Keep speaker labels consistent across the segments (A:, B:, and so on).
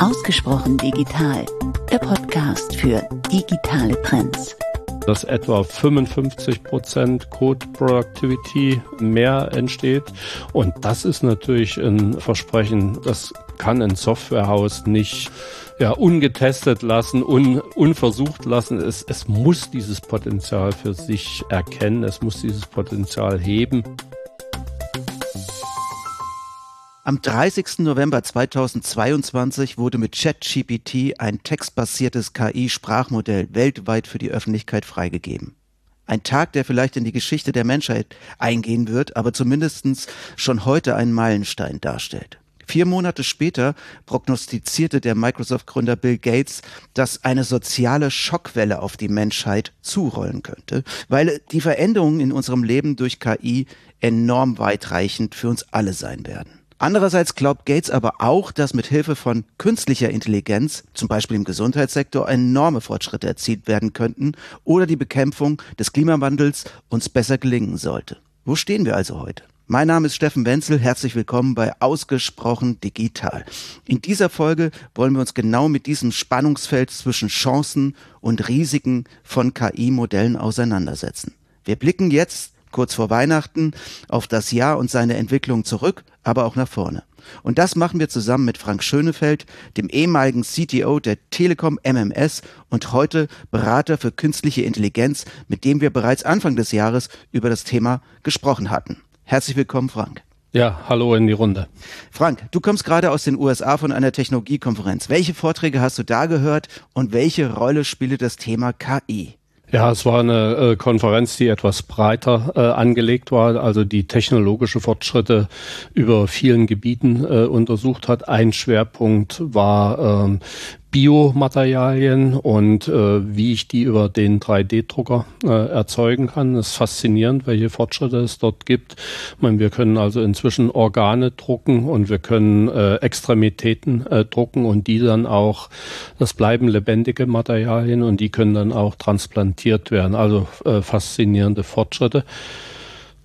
A: Ausgesprochen digital, der Podcast für digitale Trends.
B: Dass etwa 55 Prozent Code Productivity mehr entsteht. Und das ist natürlich ein Versprechen, das kann ein Softwarehaus nicht ja, ungetestet lassen, un, unversucht lassen. Es, es muss dieses Potenzial für sich erkennen, es muss dieses Potenzial heben.
C: Am 30. November 2022 wurde mit ChatGPT ein textbasiertes KI-Sprachmodell weltweit für die Öffentlichkeit freigegeben. Ein Tag, der vielleicht in die Geschichte der Menschheit eingehen wird, aber zumindestens schon heute einen Meilenstein darstellt. Vier Monate später prognostizierte der Microsoft-Gründer Bill Gates, dass eine soziale Schockwelle auf die Menschheit zurollen könnte, weil die Veränderungen in unserem Leben durch KI enorm weitreichend für uns alle sein werden. Andererseits glaubt Gates aber auch, dass mit Hilfe von künstlicher Intelligenz, zum Beispiel im Gesundheitssektor, enorme Fortschritte erzielt werden könnten oder die Bekämpfung des Klimawandels uns besser gelingen sollte. Wo stehen wir also heute? Mein Name ist Steffen Wenzel, herzlich willkommen bei Ausgesprochen Digital. In dieser Folge wollen wir uns genau mit diesem Spannungsfeld zwischen Chancen und Risiken von KI-Modellen auseinandersetzen. Wir blicken jetzt kurz vor Weihnachten auf das Jahr und seine Entwicklung zurück, aber auch nach vorne. Und das machen wir zusammen mit Frank Schönefeld, dem ehemaligen CTO der Telekom MMS und heute Berater für künstliche Intelligenz, mit dem wir bereits Anfang des Jahres über das Thema gesprochen hatten. Herzlich willkommen, Frank.
B: Ja, hallo in die Runde.
C: Frank, du kommst gerade aus den USA von einer Technologiekonferenz. Welche Vorträge hast du da gehört und welche Rolle spielt das Thema KI?
B: Ja, es war eine äh, Konferenz, die etwas breiter äh, angelegt war, also die technologische Fortschritte über vielen Gebieten äh, untersucht hat. Ein Schwerpunkt war, ähm, Biomaterialien und äh, wie ich die über den 3D-Drucker äh, erzeugen kann. Es ist faszinierend, welche Fortschritte es dort gibt. Ich meine, wir können also inzwischen Organe drucken und wir können äh, Extremitäten äh, drucken und die dann auch, das bleiben lebendige Materialien und die können dann auch transplantiert werden. Also äh, faszinierende Fortschritte.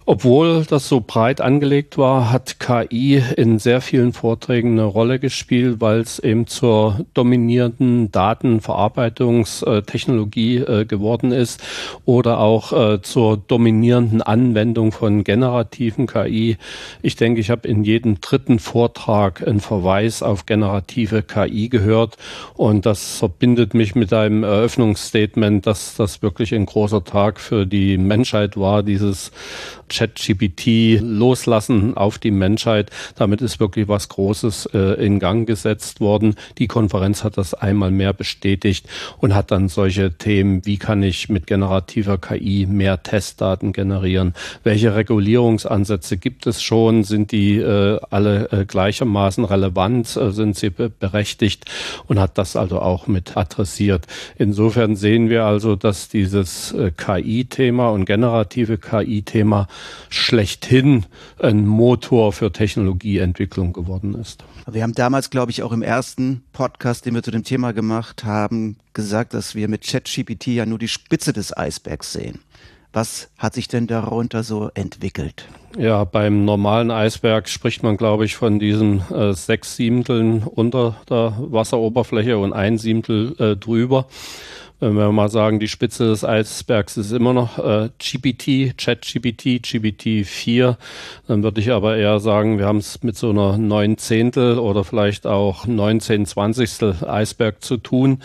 B: Obwohl das so breit angelegt war, hat KI in sehr vielen Vorträgen eine Rolle gespielt, weil es eben zur dominierenden Datenverarbeitungstechnologie äh, geworden ist oder auch äh, zur dominierenden Anwendung von generativen KI. Ich denke, ich habe in jedem dritten Vortrag einen Verweis auf generative KI gehört und das verbindet mich mit einem Eröffnungsstatement, dass das wirklich ein großer Tag für die Menschheit war, dieses ChatGPT loslassen auf die Menschheit. Damit ist wirklich was Großes äh, in Gang gesetzt worden. Die Konferenz hat das einmal mehr bestätigt und hat dann solche Themen, wie kann ich mit generativer KI mehr Testdaten generieren? Welche Regulierungsansätze gibt es schon? Sind die äh, alle äh, gleichermaßen relevant? Äh, sind sie be berechtigt? Und hat das also auch mit adressiert. Insofern sehen wir also, dass dieses äh, KI-Thema und generative KI-Thema schlechthin ein Motor für Technologieentwicklung geworden ist.
C: Wir haben damals, glaube ich, auch im ersten Podcast, den wir zu dem Thema gemacht haben, gesagt, dass wir mit ChatGPT ja nur die Spitze des Eisbergs sehen. Was hat sich denn darunter so entwickelt?
B: Ja, beim normalen Eisberg spricht man, glaube ich, von diesen äh, sechs Siebteln unter der Wasseroberfläche und ein Siebtel äh, drüber. Wenn wir mal sagen, die Spitze des Eisbergs ist immer noch äh, GPT, ChatGPT, GPT-4, dann würde ich aber eher sagen, wir haben es mit so einer neun Zehntel oder vielleicht auch 19 Zwanzigstel Eisberg zu tun.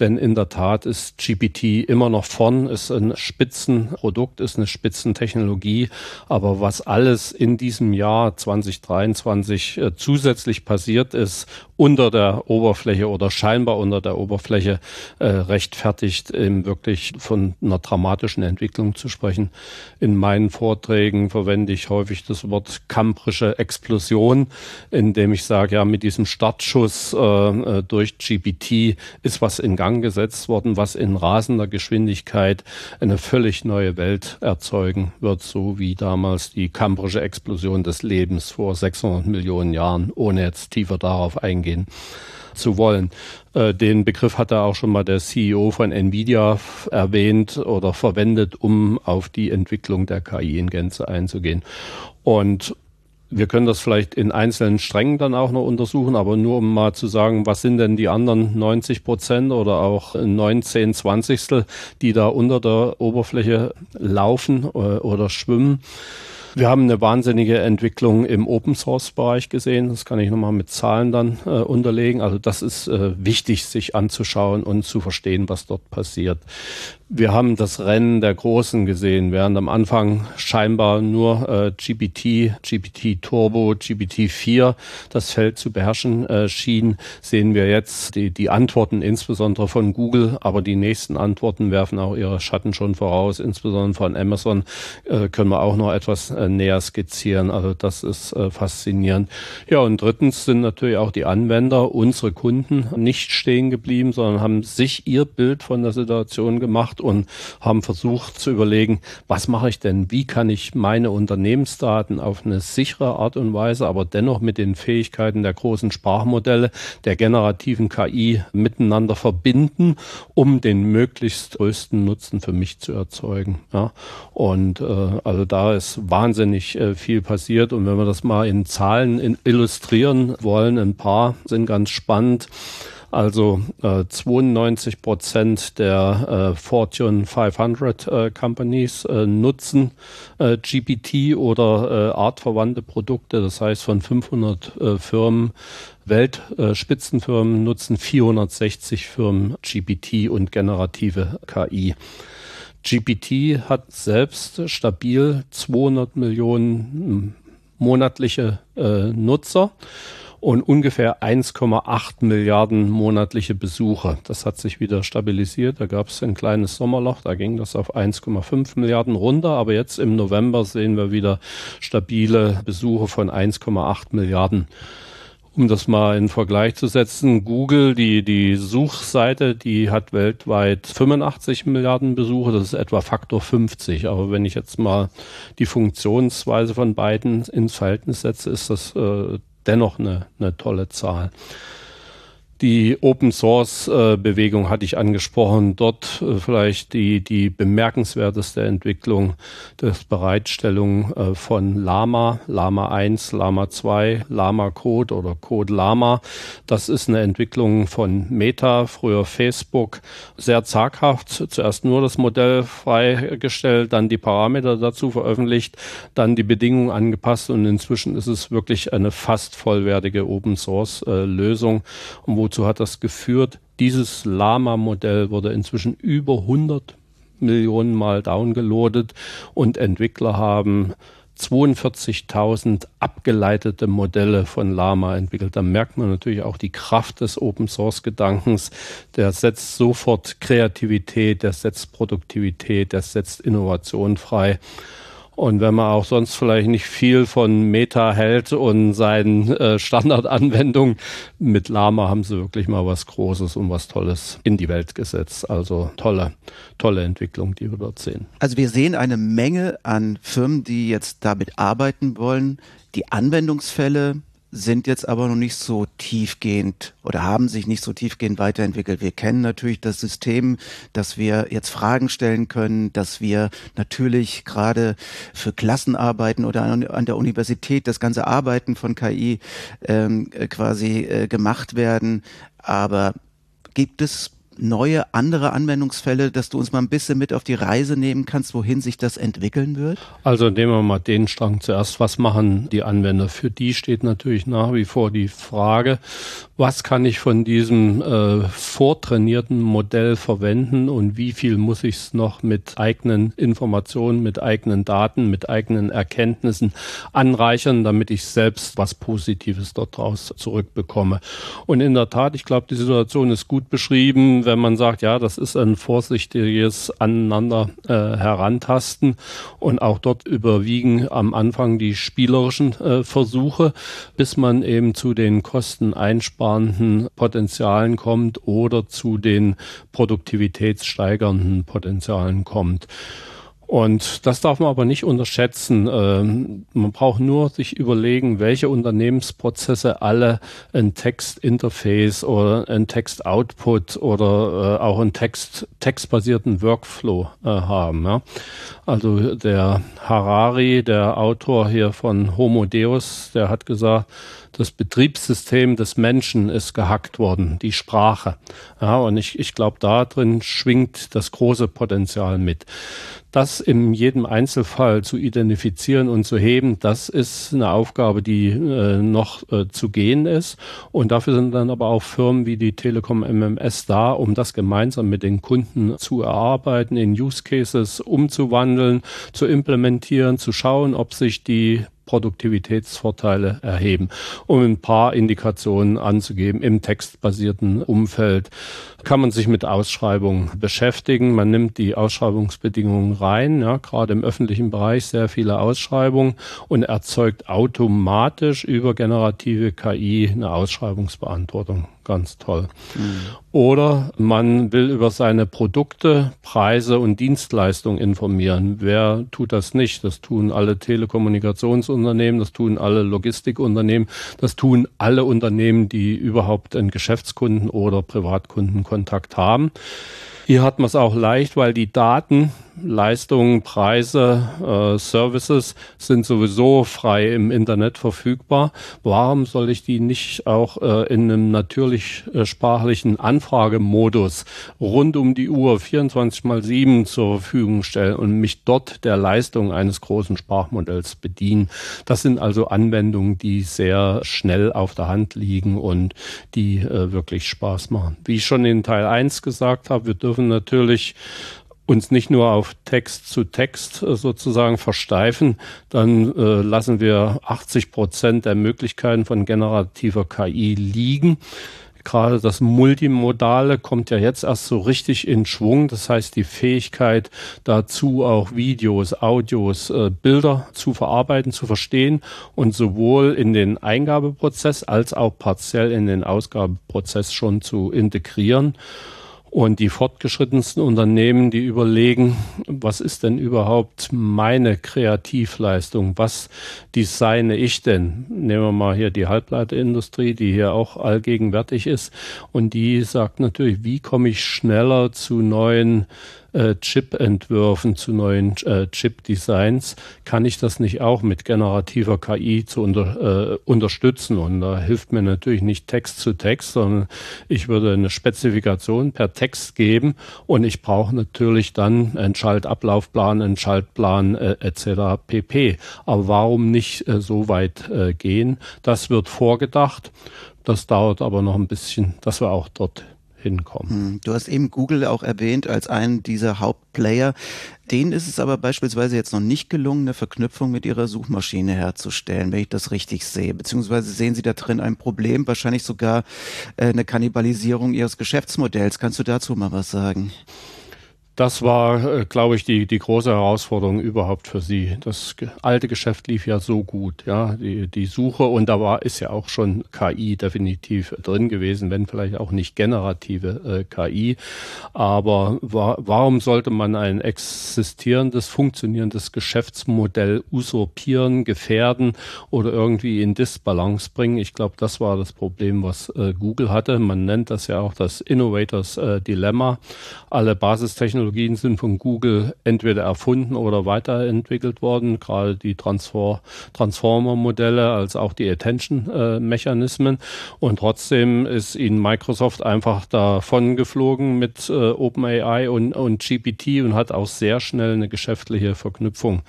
B: Denn in der Tat ist GPT immer noch vorn, ist ein Spitzenprodukt, ist eine Spitzentechnologie. Aber was alles in diesem Jahr 2023 äh, zusätzlich passiert ist, unter der Oberfläche oder scheinbar unter der Oberfläche äh, rechtfertigt, eben wirklich von einer dramatischen Entwicklung zu sprechen. In meinen Vorträgen verwende ich häufig das Wort kambrische Explosion, indem ich sage, ja, mit diesem Startschuss äh, äh durch GPT ist was in Gang gesetzt worden, was in rasender Geschwindigkeit eine völlig neue Welt erzeugen wird, so wie damals die kambrische Explosion des Lebens vor 600 Millionen Jahren, ohne jetzt tiefer darauf eingehen zu wollen. Äh, den Begriff hat er auch schon mal der CEO von Nvidia erwähnt oder verwendet, um auf die Entwicklung der KI in Gänze einzugehen. Und Wir können das vielleicht in einzelnen Strängen dann auch noch untersuchen, aber nur um mal zu sagen, was sind denn die anderen 90 Prozent oder auch 19 Zwanzigstel, die da unter der Oberfläche laufen äh, oder schwimmen. Wir haben eine wahnsinnige Entwicklung im Open Source Bereich gesehen. Das kann ich nochmal mit Zahlen dann äh, unterlegen. Also das ist äh, wichtig, sich anzuschauen und zu verstehen, was dort passiert. Wir haben das Rennen der Großen gesehen, während am Anfang scheinbar nur äh, GPT, GPT Turbo, GPT 4 das Feld zu beherrschen äh, schien, sehen wir jetzt die, die Antworten insbesondere von Google, aber die nächsten Antworten werfen auch ihre Schatten schon voraus, insbesondere von Amazon äh, können wir auch noch etwas äh, näher skizzieren. Also das ist äh, faszinierend. Ja, und drittens sind natürlich auch die Anwender, unsere Kunden, nicht stehen geblieben, sondern haben sich ihr Bild von der Situation gemacht und haben versucht zu überlegen, was mache ich denn? Wie kann ich meine Unternehmensdaten auf eine sichere Art und Weise, aber dennoch mit den Fähigkeiten der großen Sprachmodelle, der generativen KI miteinander verbinden, um den möglichst größten Nutzen für mich zu erzeugen. Ja? Und äh, also da ist wahnsinnig äh, viel passiert. Und wenn wir das mal in Zahlen illustrieren wollen, ein paar sind ganz spannend. Also äh, 92 Prozent der äh, Fortune 500 äh, Companies äh, nutzen äh, GPT oder artverwandte Produkte. Das heißt, von 500 äh, Firmen, Weltspitzenfirmen nutzen 460 Firmen GPT und generative KI. GPT hat selbst stabil 200 Millionen monatliche äh, Nutzer und ungefähr 1,8 Milliarden monatliche Besucher. Das hat sich wieder stabilisiert. Da gab es ein kleines Sommerloch, da ging das auf 1,5 Milliarden runter. Aber jetzt im November sehen wir wieder stabile Besuche von 1,8 Milliarden. Um das mal in Vergleich zu setzen, Google, die, die Suchseite, die hat weltweit 85 Milliarden Besucher, das ist etwa Faktor 50. Aber wenn ich jetzt mal die Funktionsweise von beiden ins Verhältnis setze, ist das äh, dennoch eine, eine tolle Zahl. Die Open Source äh, Bewegung hatte ich angesprochen. Dort äh, vielleicht die, die bemerkenswerteste Entwicklung des Bereitstellung äh, von Lama, Lama 1, Lama 2, Lama Code oder Code Lama. Das ist eine Entwicklung von Meta, früher Facebook. Sehr zaghaft. Zuerst nur das Modell freigestellt, dann die Parameter dazu veröffentlicht, dann die Bedingungen angepasst und inzwischen ist es wirklich eine fast vollwertige Open Source Lösung, wo wozu hat das geführt? Dieses Lama-Modell wurde inzwischen über 100 Millionen Mal downgeloadet und Entwickler haben 42.000 abgeleitete Modelle von Lama entwickelt. Da merkt man natürlich auch die Kraft des Open Source Gedankens. Der setzt sofort Kreativität, der setzt Produktivität, der setzt Innovation frei. Und wenn man auch sonst vielleicht nicht viel von Meta hält und seinen äh, Standardanwendungen, mit Lama haben sie wirklich mal was Großes und was Tolles in die Welt gesetzt. Also tolle, tolle Entwicklung, die wir dort sehen.
C: Also wir sehen eine Menge an Firmen, die jetzt damit arbeiten wollen. Die Anwendungsfälle sind jetzt aber noch nicht so tiefgehend oder haben sich nicht so tiefgehend weiterentwickelt. Wir kennen natürlich das System, dass wir jetzt Fragen stellen können, dass wir natürlich gerade für Klassenarbeiten oder an der Universität das ganze Arbeiten von KI ähm, quasi äh, gemacht werden. Aber gibt es neue, andere Anwendungsfälle, dass du uns mal ein bisschen mit auf die Reise nehmen kannst, wohin sich das entwickeln wird?
B: Also nehmen wir mal den Strang zuerst. Was machen die Anwender? Für die steht natürlich nach wie vor die Frage, was kann ich von diesem äh, vortrainierten Modell verwenden und wie viel muss ich es noch mit eigenen Informationen, mit eigenen Daten, mit eigenen Erkenntnissen anreichern, damit ich selbst was Positives dort draus zurückbekomme. Und in der Tat, ich glaube, die Situation ist gut beschrieben wenn man sagt, ja, das ist ein vorsichtiges Aneinander äh, herantasten und auch dort überwiegen am Anfang die spielerischen äh, Versuche, bis man eben zu den kosteneinsparenden Potenzialen kommt oder zu den produktivitätssteigernden Potenzialen kommt. Und das darf man aber nicht unterschätzen. Ähm, man braucht nur sich überlegen, welche Unternehmensprozesse alle ein Textinterface oder ein Textoutput oder äh, auch einen Text, textbasierten Workflow äh, haben. Also der Harari, der Autor hier von Homo Deus, der hat gesagt, das Betriebssystem des Menschen ist gehackt worden, die Sprache. Ja, und ich, ich glaube, da drin schwingt das große Potenzial mit. Das in jedem Einzelfall zu identifizieren und zu heben, das ist eine Aufgabe, die äh, noch äh, zu gehen ist. Und dafür sind dann aber auch Firmen wie die Telekom MMS da, um das gemeinsam mit den Kunden zu erarbeiten, in Use Cases umzuwandeln, zu implementieren, zu schauen, ob sich die Produktivitätsvorteile erheben, um ein paar Indikationen anzugeben im textbasierten Umfeld. Kann man sich mit Ausschreibungen beschäftigen. Man nimmt die Ausschreibungsbedingungen rein, ja, gerade im öffentlichen Bereich sehr viele Ausschreibungen und erzeugt automatisch über generative KI eine Ausschreibungsbeantwortung ganz toll. Mhm. Oder man will über seine Produkte, Preise und Dienstleistungen informieren. Wer tut das nicht? Das tun alle Telekommunikationsunternehmen, das tun alle Logistikunternehmen, das tun alle Unternehmen, die überhaupt einen Geschäftskunden oder Privatkundenkontakt haben. Hier hat man es auch leicht, weil die Daten Leistungen, Preise, äh, Services sind sowieso frei im Internet verfügbar. Warum soll ich die nicht auch äh, in einem natürlich äh, sprachlichen Anfragemodus rund um die Uhr 24 mal 7 zur Verfügung stellen und mich dort der Leistung eines großen Sprachmodells bedienen? Das sind also Anwendungen, die sehr schnell auf der Hand liegen und die äh, wirklich Spaß machen. Wie ich schon in Teil 1 gesagt habe, wir dürfen natürlich uns nicht nur auf Text zu Text äh, sozusagen versteifen, dann äh, lassen wir 80 Prozent der Möglichkeiten von generativer KI liegen. Gerade das Multimodale kommt ja jetzt erst so richtig in Schwung. Das heißt, die Fähigkeit dazu, auch Videos, Audios, äh, Bilder zu verarbeiten, zu verstehen und sowohl in den Eingabeprozess als auch partiell in den Ausgabeprozess schon zu integrieren. Und die fortgeschrittensten Unternehmen, die überlegen, was ist denn überhaupt meine Kreativleistung? Was designe ich denn? Nehmen wir mal hier die Halbleiterindustrie, die hier auch allgegenwärtig ist. Und die sagt natürlich, wie komme ich schneller zu neuen äh, Chip-Entwürfen, zu neuen äh, Chip-Designs, kann ich das nicht auch mit generativer KI zu unter, äh, unterstützen. Und da hilft mir natürlich nicht Text zu Text, sondern ich würde eine Spezifikation per Text geben und ich brauche natürlich dann einen Schaltablaufplan, einen Schaltplan äh, etc. pp. Aber warum nicht äh, so weit äh, gehen? Das wird vorgedacht. Das dauert aber noch ein bisschen, dass wir auch dort hinkommen. Hm,
C: du hast eben Google auch erwähnt als einen dieser Hauptplayer. Denen ist es aber beispielsweise jetzt noch nicht gelungen, eine Verknüpfung mit ihrer Suchmaschine herzustellen, wenn ich das richtig sehe. Beziehungsweise sehen Sie da drin ein Problem, wahrscheinlich sogar äh, eine Kannibalisierung Ihres Geschäftsmodells. Kannst du dazu mal was sagen?
B: Das war, äh, glaube ich, die, die große Herausforderung überhaupt für sie. Das alte Geschäft lief ja so gut, ja, die, die Suche und da war, ist ja auch schon KI definitiv drin gewesen, wenn vielleicht auch nicht generative äh, KI. Aber wa warum sollte man ein existierendes, funktionierendes Geschäftsmodell usurpieren, gefährden oder irgendwie in Disbalance bringen? Ich glaube, das war das Problem, was äh, Google hatte. Man nennt das ja auch das Innovators äh, Dilemma. Alle Basistechnologien Technologien sind von Google entweder erfunden oder weiterentwickelt worden, gerade die Transformer-Modelle als auch die Attention-Mechanismen. Und trotzdem ist ihnen Microsoft einfach davon geflogen mit äh, OpenAI und, und GPT und hat auch sehr schnell eine geschäftliche Verknüpfung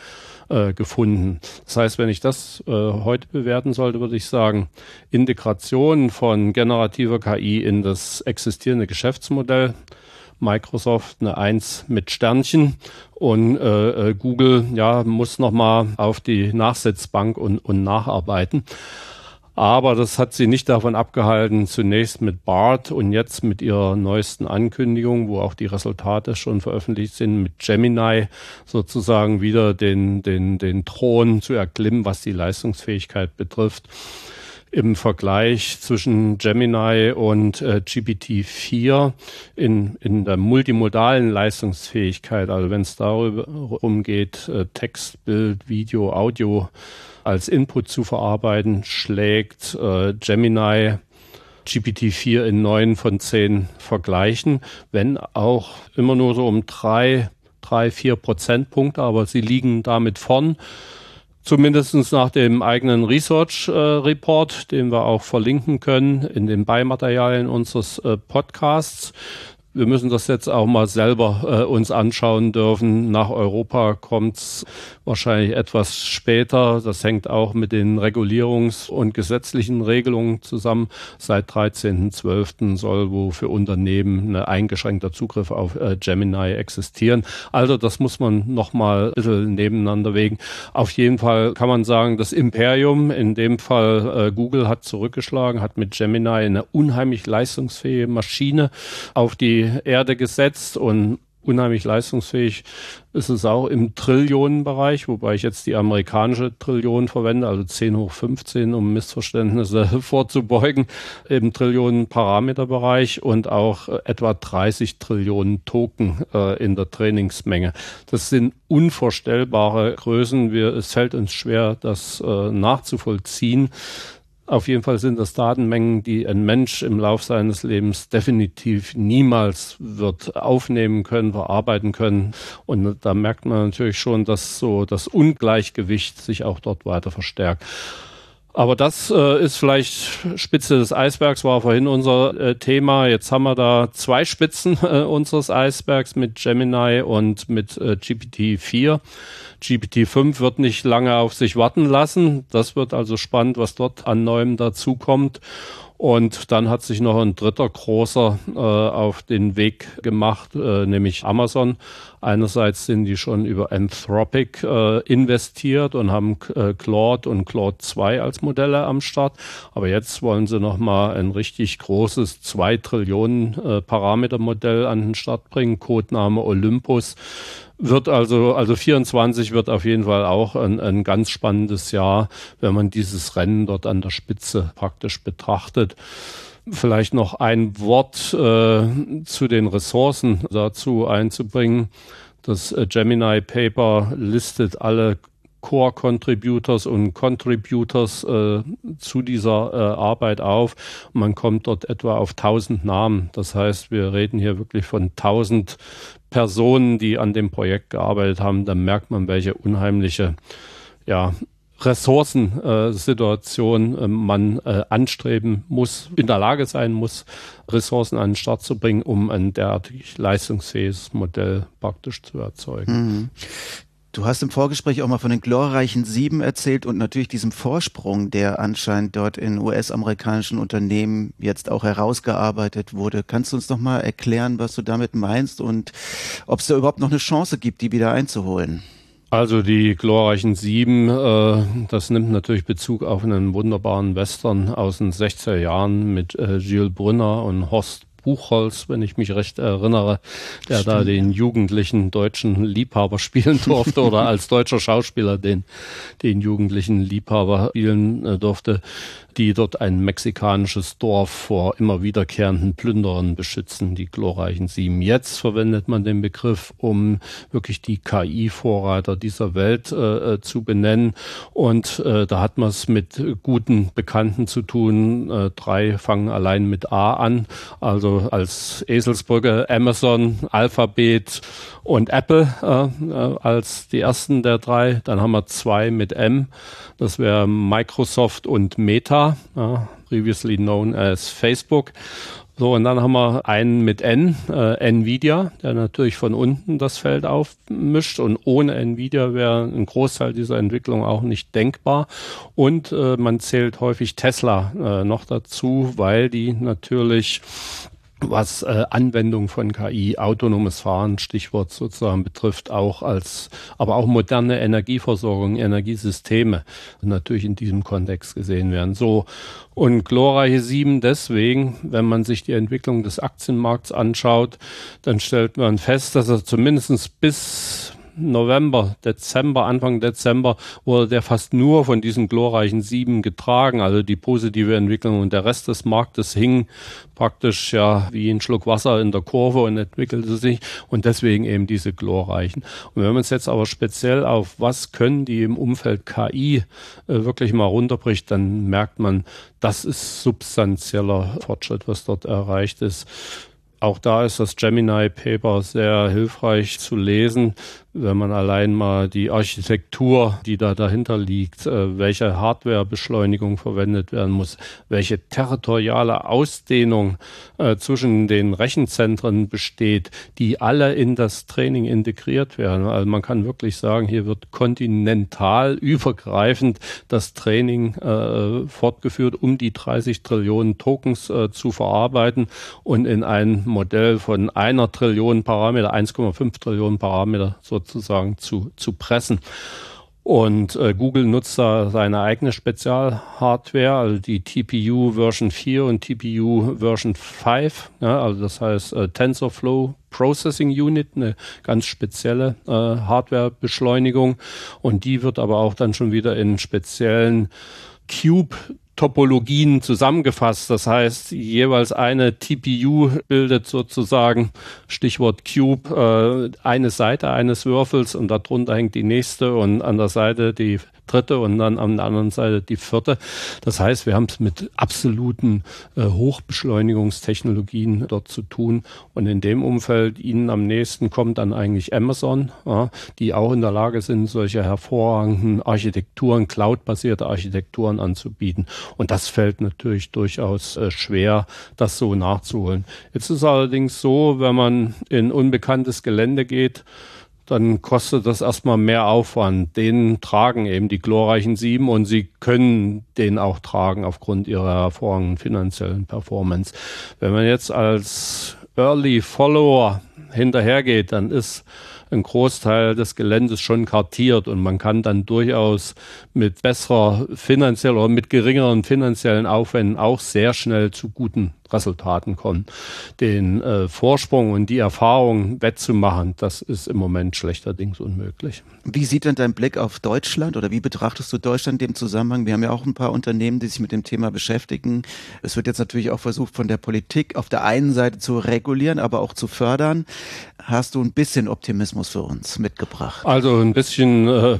B: äh, gefunden. Das heißt, wenn ich das äh, heute bewerten sollte, würde ich sagen, Integration von generativer KI in das existierende Geschäftsmodell Microsoft eine Eins mit Sternchen und äh, äh Google ja muss noch mal auf die Nachsetzbank und, und nacharbeiten. Aber das hat sie nicht davon abgehalten, zunächst mit BART und jetzt mit ihrer neuesten Ankündigung, wo auch die Resultate schon veröffentlicht sind, mit Gemini sozusagen wieder den, den, den Thron zu erklimmen, was die Leistungsfähigkeit betrifft. Im Vergleich zwischen Gemini und äh, GPT-4 in, in der multimodalen Leistungsfähigkeit, also wenn es darum geht, äh, Text, Bild, Video, Audio als Input zu verarbeiten, schlägt äh, Gemini GPT-4 in neun von zehn Vergleichen, wenn auch immer nur so um drei, drei, vier Prozentpunkte, aber sie liegen damit vorn. Zumindest nach dem eigenen Research äh, Report, den wir auch verlinken können in den Beimaterialien unseres äh, Podcasts wir müssen das jetzt auch mal selber äh, uns anschauen dürfen. Nach Europa kommt es wahrscheinlich etwas später. Das hängt auch mit den Regulierungs- und gesetzlichen Regelungen zusammen. Seit 13.12. soll wo für Unternehmen ein eingeschränkter Zugriff auf äh, Gemini existieren. Also das muss man nochmal ein bisschen nebeneinander wegen. Auf jeden Fall kann man sagen, das Imperium, in dem Fall äh, Google, hat zurückgeschlagen, hat mit Gemini eine unheimlich leistungsfähige Maschine auf die Erde gesetzt und unheimlich leistungsfähig ist es auch im Trillionenbereich, wobei ich jetzt die amerikanische Trillion verwende, also 10 hoch 15, um Missverständnisse vorzubeugen, im Trillionen-Parameterbereich und auch etwa 30 Trillionen Token äh, in der Trainingsmenge. Das sind unvorstellbare Größen. Wir, es fällt uns schwer, das äh, nachzuvollziehen. Auf jeden Fall sind das Datenmengen, die ein Mensch im Lauf seines Lebens definitiv niemals wird aufnehmen können, verarbeiten können. Und da merkt man natürlich schon, dass so das Ungleichgewicht sich auch dort weiter verstärkt. Aber das äh, ist vielleicht Spitze des Eisbergs, war vorhin unser äh, Thema. Jetzt haben wir da zwei Spitzen äh, unseres Eisbergs mit Gemini und mit äh, GPT-4. GPT-5 wird nicht lange auf sich warten lassen. Das wird also spannend, was dort an Neuem dazukommt. Und dann hat sich noch ein dritter großer äh, auf den Weg gemacht, äh, nämlich Amazon. Einerseits sind die schon über Anthropic äh, investiert und haben äh, Claude und Claude 2 als Modelle am Start. Aber jetzt wollen sie nochmal ein richtig großes 2 Trillionen äh, Parametermodell an den Start bringen. Codename Olympus wird also, also 24 wird auf jeden Fall auch ein, ein ganz spannendes Jahr, wenn man dieses Rennen dort an der Spitze praktisch betrachtet. Vielleicht noch ein Wort äh, zu den Ressourcen dazu einzubringen. Das äh, Gemini Paper listet alle Core Contributors und Contributors äh, zu dieser äh, Arbeit auf. Man kommt dort etwa auf 1000 Namen. Das heißt, wir reden hier wirklich von 1000 Personen, die an dem Projekt gearbeitet haben, dann merkt man, welche unheimliche ja, Ressourcensituation äh, man äh, anstreben muss, in der Lage sein muss, Ressourcen an den Start zu bringen, um ein derartig leistungsfähiges Modell praktisch zu erzeugen. Mhm.
C: Du hast im Vorgespräch auch mal von den glorreichen Sieben erzählt und natürlich diesem Vorsprung, der anscheinend dort in US-amerikanischen Unternehmen jetzt auch herausgearbeitet wurde. Kannst du uns noch mal erklären, was du damit meinst und ob es da überhaupt noch eine Chance gibt, die wieder einzuholen?
B: Also die glorreichen Sieben, äh, das nimmt natürlich Bezug auf einen wunderbaren Western aus den 60er Jahren mit äh, Gilles Brunner und Horst Buchholz, wenn ich mich recht erinnere, der Stimmt. da den jugendlichen deutschen Liebhaber spielen durfte oder als deutscher Schauspieler den, den jugendlichen Liebhaber spielen äh, durfte die dort ein mexikanisches Dorf vor immer wiederkehrenden Plünderern beschützen, die glorreichen Sieben. Jetzt verwendet man den Begriff, um wirklich die KI-Vorreiter dieser Welt äh, äh, zu benennen. Und äh, da hat man es mit guten Bekannten zu tun. Äh, drei fangen allein mit A an, also als Eselsbrücke Amazon, Alphabet und Apple äh, äh, als die ersten der drei. Dann haben wir zwei mit M. Das wäre Microsoft und Meta, ja, previously known as Facebook. So, und dann haben wir einen mit N, äh, Nvidia, der natürlich von unten das Feld aufmischt. Und ohne Nvidia wäre ein Großteil dieser Entwicklung auch nicht denkbar. Und äh, man zählt häufig Tesla äh, noch dazu, weil die natürlich was äh, Anwendung von KI, autonomes Fahren, Stichwort sozusagen betrifft, auch als, aber auch moderne Energieversorgung, Energiesysteme natürlich in diesem Kontext gesehen werden. So und glorreiche sieben deswegen, wenn man sich die Entwicklung des Aktienmarkts anschaut, dann stellt man fest, dass er zumindest bis November, Dezember, Anfang Dezember wurde der fast nur von diesen glorreichen sieben getragen, also die positive Entwicklung und der Rest des Marktes hing praktisch ja wie ein Schluck Wasser in der Kurve und entwickelte sich und deswegen eben diese glorreichen. Und wenn man es jetzt aber speziell auf was können die im Umfeld KI äh, wirklich mal runterbricht, dann merkt man, das ist substanzieller Fortschritt, was dort erreicht ist. Auch da ist das Gemini Paper sehr hilfreich zu lesen, wenn man allein mal die Architektur, die da dahinter liegt, äh, welche Hardwarebeschleunigung verwendet werden muss, welche territoriale Ausdehnung äh, zwischen den Rechenzentren besteht, die alle in das Training integriert werden. Also man kann wirklich sagen, hier wird kontinental übergreifend das Training äh, fortgeführt, um die 30 Trillionen Tokens zu verarbeiten und in ein Modell von einer Trillion Parameter, 1,5 Trillionen Parameter so sozusagen zu, zu pressen. Und äh, Google nutzt da seine eigene Spezialhardware, also die TPU Version 4 und TPU Version 5. Ja, also das heißt äh, TensorFlow Processing Unit, eine ganz spezielle äh, Hardwarebeschleunigung. Und die wird aber auch dann schon wieder in speziellen Cube Topologien zusammengefasst. Das heißt, jeweils eine TPU bildet sozusagen, Stichwort Cube, äh, eine Seite eines Würfels und darunter hängt die nächste und an der Seite die dritte und dann an der anderen Seite die vierte. Das heißt, wir haben es mit absoluten äh, Hochbeschleunigungstechnologien dort zu tun. Und in dem Umfeld Ihnen am nächsten kommt dann eigentlich Amazon, ja, die auch in der Lage sind, solche hervorragenden Architekturen, cloud-basierte Architekturen anzubieten. Und das fällt natürlich durchaus äh, schwer, das so nachzuholen. Jetzt ist allerdings so, wenn man in unbekanntes Gelände geht, dann kostet das erstmal mehr Aufwand. Den tragen eben die glorreichen Sieben und sie können den auch tragen aufgrund ihrer hervorragenden finanziellen Performance. Wenn man jetzt als Early Follower hinterhergeht, dann ist ein Großteil des Geländes schon kartiert und man kann dann durchaus mit besserer finanzieller oder mit geringeren finanziellen Aufwänden auch sehr schnell zu guten Resultaten kommen. Den äh, Vorsprung und die Erfahrung wettzumachen, das ist im Moment schlechterdings unmöglich.
C: Wie sieht denn dein Blick auf Deutschland oder wie betrachtest du Deutschland in dem Zusammenhang? Wir haben ja auch ein paar Unternehmen, die sich mit dem Thema beschäftigen. Es wird jetzt natürlich auch versucht, von der Politik auf der einen Seite zu regulieren, aber auch zu fördern. Hast du ein bisschen Optimismus für uns mitgebracht?
B: Also ein bisschen äh,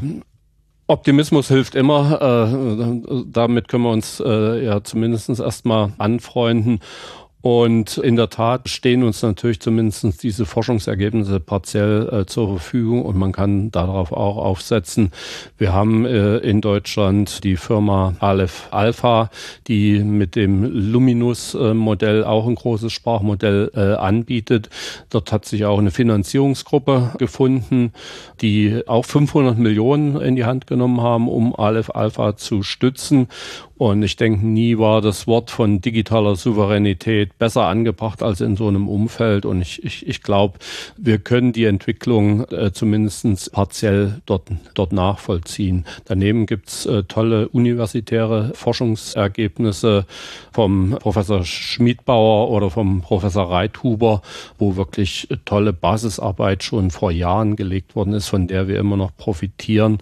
B: Optimismus hilft immer. Äh, damit können wir uns äh, ja zumindest erstmal anfreunden. Und in der Tat stehen uns natürlich zumindest diese Forschungsergebnisse partiell äh, zur Verfügung und man kann darauf auch aufsetzen. Wir haben äh, in Deutschland die Firma Aleph Alpha, die mit dem Luminus-Modell auch ein großes Sprachmodell äh, anbietet. Dort hat sich auch eine Finanzierungsgruppe gefunden, die auch 500 Millionen in die Hand genommen haben, um Aleph Alpha zu stützen. Und ich denke, nie war das Wort von digitaler Souveränität besser angebracht als in so einem Umfeld. Und ich, ich, ich glaube, wir können die Entwicklung äh, zumindest partiell dort, dort nachvollziehen. Daneben gibt's äh, tolle universitäre Forschungsergebnisse vom Professor Schmiedbauer oder vom Professor Reithuber, wo wirklich tolle Basisarbeit schon vor Jahren gelegt worden ist, von der wir immer noch profitieren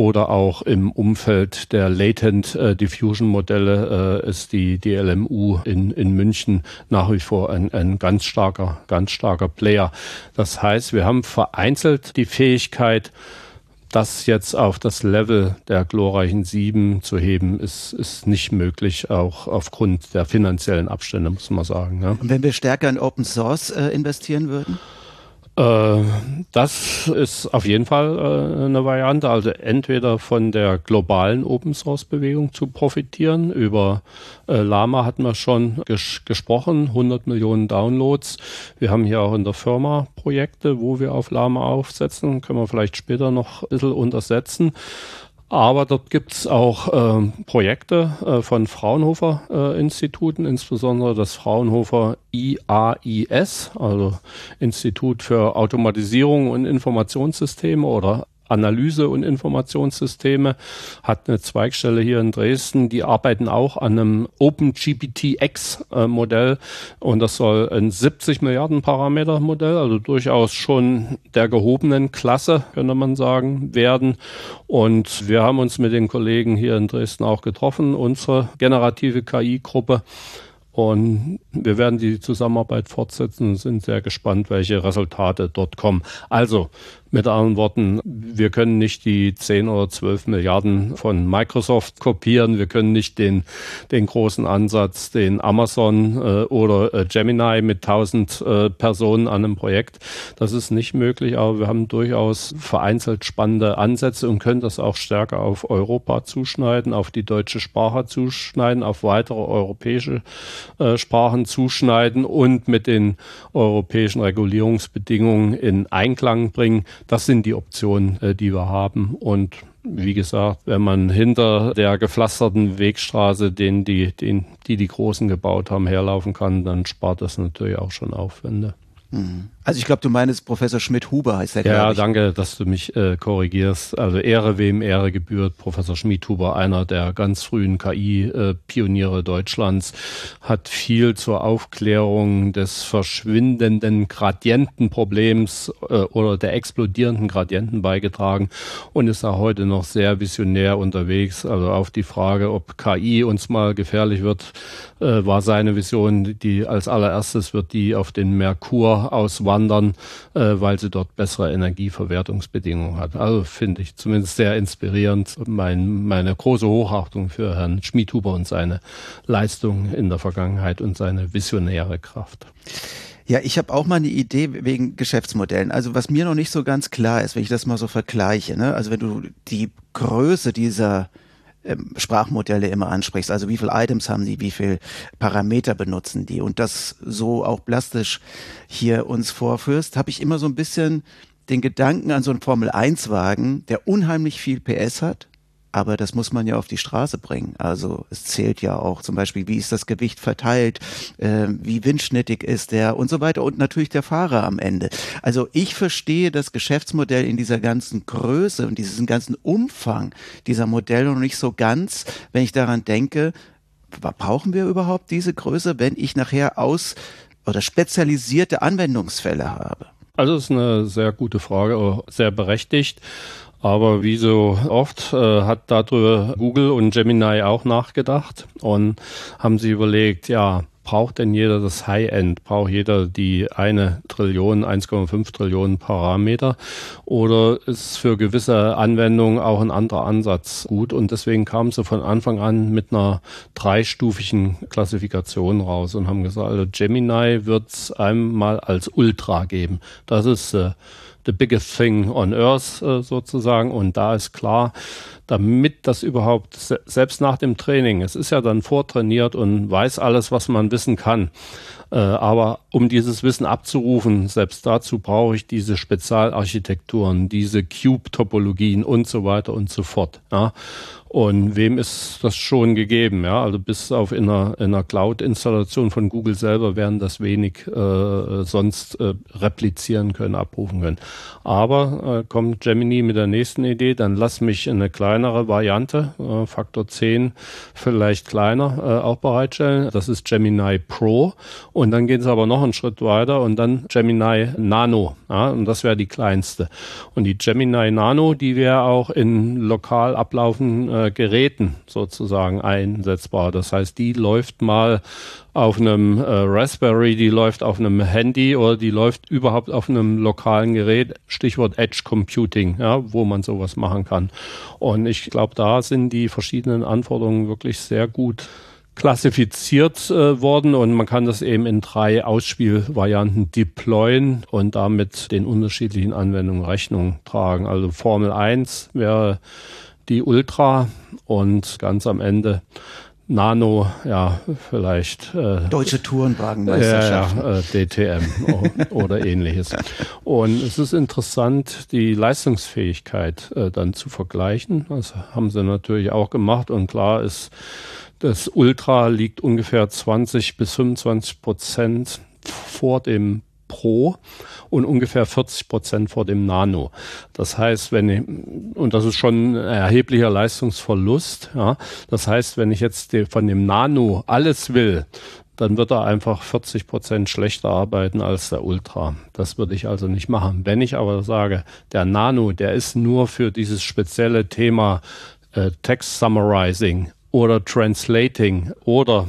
B: oder auch im Umfeld der Latent äh, Diffusion Modelle äh, ist die, die LMU in, in München nach wie vor ein, ein ganz starker, ganz starker Player. Das heißt, wir haben vereinzelt die Fähigkeit, das jetzt auf das Level der glorreichen Sieben zu heben, ist, ist nicht möglich, auch aufgrund der finanziellen Abstände, muss man sagen. Ne?
C: Und wenn wir stärker in Open Source äh, investieren würden?
B: Äh, das ist auf jeden Fall äh, eine Variante. Also entweder von der globalen Open Source Bewegung zu profitieren. Über äh, Lama hatten wir schon ges gesprochen, 100 Millionen Downloads. Wir haben hier auch in der Firma Projekte, wo wir auf Lama aufsetzen. Können wir vielleicht später noch ein bisschen untersetzen. Aber dort gibt's auch äh, Projekte äh, von Fraunhofer äh, Instituten, insbesondere das Fraunhofer IAIS, also Institut für Automatisierung und Informationssysteme oder Analyse- und Informationssysteme, hat eine Zweigstelle hier in Dresden. Die arbeiten auch an einem OpenGPT-X-Modell und das soll ein 70 Milliarden Parameter Modell, also durchaus schon der gehobenen Klasse, könnte man sagen, werden. Und wir haben uns mit den Kollegen hier in Dresden auch getroffen, unsere generative KI-Gruppe. Und wir werden die Zusammenarbeit fortsetzen und sind sehr gespannt, welche Resultate dort kommen. Also, mit anderen Worten, wir können nicht die 10 oder 12 Milliarden von Microsoft kopieren. Wir können nicht den, den großen Ansatz, den Amazon äh, oder äh, Gemini mit 1000 äh, Personen an einem Projekt. Das ist nicht möglich, aber wir haben durchaus vereinzelt spannende Ansätze und können das auch stärker auf Europa zuschneiden, auf die deutsche Sprache zuschneiden, auf weitere europäische äh, Sprachen zuschneiden und mit den europäischen Regulierungsbedingungen in Einklang bringen. Das sind die Optionen, äh, die wir haben. Und wie gesagt, wenn man hinter der gepflasterten Wegstraße, den die, den, die die Großen gebaut haben, herlaufen kann, dann spart das natürlich auch schon Aufwände.
C: Mhm. Also ich glaube, du meinst Professor Schmidt-Huber heißt der,
B: Ja, danke, dass du mich äh, korrigierst. Also Ehre wem Ehre gebührt. Professor Schmidt-Huber, einer der ganz frühen KI-Pioniere Deutschlands, hat viel zur Aufklärung des verschwindenden Gradientenproblems äh, oder der explodierenden Gradienten beigetragen und ist auch heute noch sehr visionär unterwegs. Also auf die Frage, ob KI uns mal gefährlich wird, äh, war seine Vision, die als allererstes wird die auf den Merkur auswandern wandern, äh, weil sie dort bessere Energieverwertungsbedingungen hat. Also finde ich zumindest sehr inspirierend. Mein, meine große Hochachtung für Herrn Schmiedhuber und seine Leistung in der Vergangenheit und seine visionäre Kraft.
C: Ja, ich habe auch mal eine Idee wegen Geschäftsmodellen. Also was mir noch nicht so ganz klar ist, wenn ich das mal so vergleiche, ne? also wenn du die Größe dieser Sprachmodelle immer ansprichst. Also wie viele Items haben die, wie viele Parameter benutzen die und das so auch plastisch hier uns vorführst, habe ich immer so ein bisschen den Gedanken an so einen Formel-1-Wagen, der unheimlich viel PS hat, aber das muss man ja auf die Straße bringen. Also es zählt ja auch zum Beispiel, wie ist das Gewicht verteilt, äh, wie windschnittig ist der und so weiter und natürlich der Fahrer am Ende. Also ich verstehe das Geschäftsmodell in dieser ganzen Größe und diesem ganzen Umfang dieser Modelle noch nicht so ganz, wenn ich daran denke, brauchen wir überhaupt diese Größe, wenn ich nachher aus oder spezialisierte Anwendungsfälle habe?
B: Also ist eine sehr gute Frage, sehr berechtigt. Aber wie so oft äh, hat darüber Google und Gemini auch nachgedacht und haben sie überlegt, ja, braucht denn jeder das High-End? Braucht jeder die eine Trillion, 1,5 Trillionen Parameter? Oder ist für gewisse Anwendungen auch ein anderer Ansatz gut? Und deswegen kamen sie von Anfang an mit einer dreistufigen Klassifikation raus und haben gesagt, also Gemini wird es einmal als Ultra geben. Das ist äh, the biggest thing on earth äh, sozusagen. Und da ist klar, damit das überhaupt, selbst nach dem Training, es ist ja dann vortrainiert und weiß alles, was man wissen kann. Äh, aber um dieses Wissen abzurufen, selbst dazu brauche ich diese Spezialarchitekturen, diese Cube-Topologien und so weiter und so fort. Ja. Und wem ist das schon gegeben? Ja, also bis auf in einer, in einer Cloud-Installation von Google selber werden das wenig äh, sonst äh, replizieren können, abrufen können. Aber äh, kommt Gemini mit der nächsten Idee, dann lass mich eine kleinere Variante, äh, Faktor 10, vielleicht kleiner, äh, auch bereitstellen. Das ist Gemini Pro. Und dann gehen sie aber noch einen Schritt weiter und dann Gemini Nano. Ja, und das wäre die kleinste. Und die Gemini Nano, die wäre auch in lokal ablaufenden äh, Geräten sozusagen einsetzbar. Das heißt, die läuft mal auf einem äh, Raspberry, die läuft auf einem Handy oder die läuft überhaupt auf einem lokalen Gerät, Stichwort Edge Computing, ja, wo man sowas machen kann. Und ich glaube, da sind die verschiedenen Anforderungen wirklich sehr gut klassifiziert äh, worden und man kann das eben in drei Ausspielvarianten deployen und damit den unterschiedlichen Anwendungen Rechnung tragen. Also Formel 1 wäre die Ultra und ganz am Ende Nano, ja, vielleicht.
C: Äh, Deutsche Tourenwagenmeisterschaft.
B: Ja, ja, äh, DTM oder ähnliches. Und es ist interessant, die Leistungsfähigkeit äh, dann zu vergleichen. Das haben sie natürlich auch gemacht und klar ist, das Ultra liegt ungefähr 20 bis 25 Prozent vor dem Pro und ungefähr 40 Prozent vor dem Nano. Das heißt, wenn ich, und das ist schon ein erheblicher Leistungsverlust, ja. Das heißt, wenn ich jetzt von dem Nano alles will, dann wird er einfach 40 Prozent schlechter arbeiten als der Ultra. Das würde ich also nicht machen. Wenn ich aber sage, der Nano, der ist nur für dieses spezielle Thema äh, Text Summarizing oder Translating oder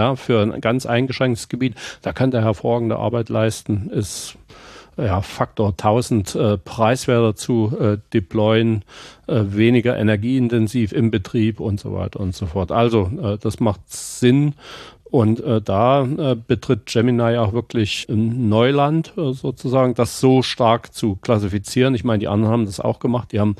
B: ja, für ein ganz eingeschränktes Gebiet, da kann der hervorragende Arbeit leisten, ist ja, Faktor 1000 äh, preiswerter zu äh, deployen, äh, weniger energieintensiv im Betrieb und so weiter und so fort. Also äh, das macht Sinn und äh, da äh, betritt Gemini auch wirklich Neuland sozusagen, das so stark zu klassifizieren. Ich meine, die anderen haben das auch gemacht. Die haben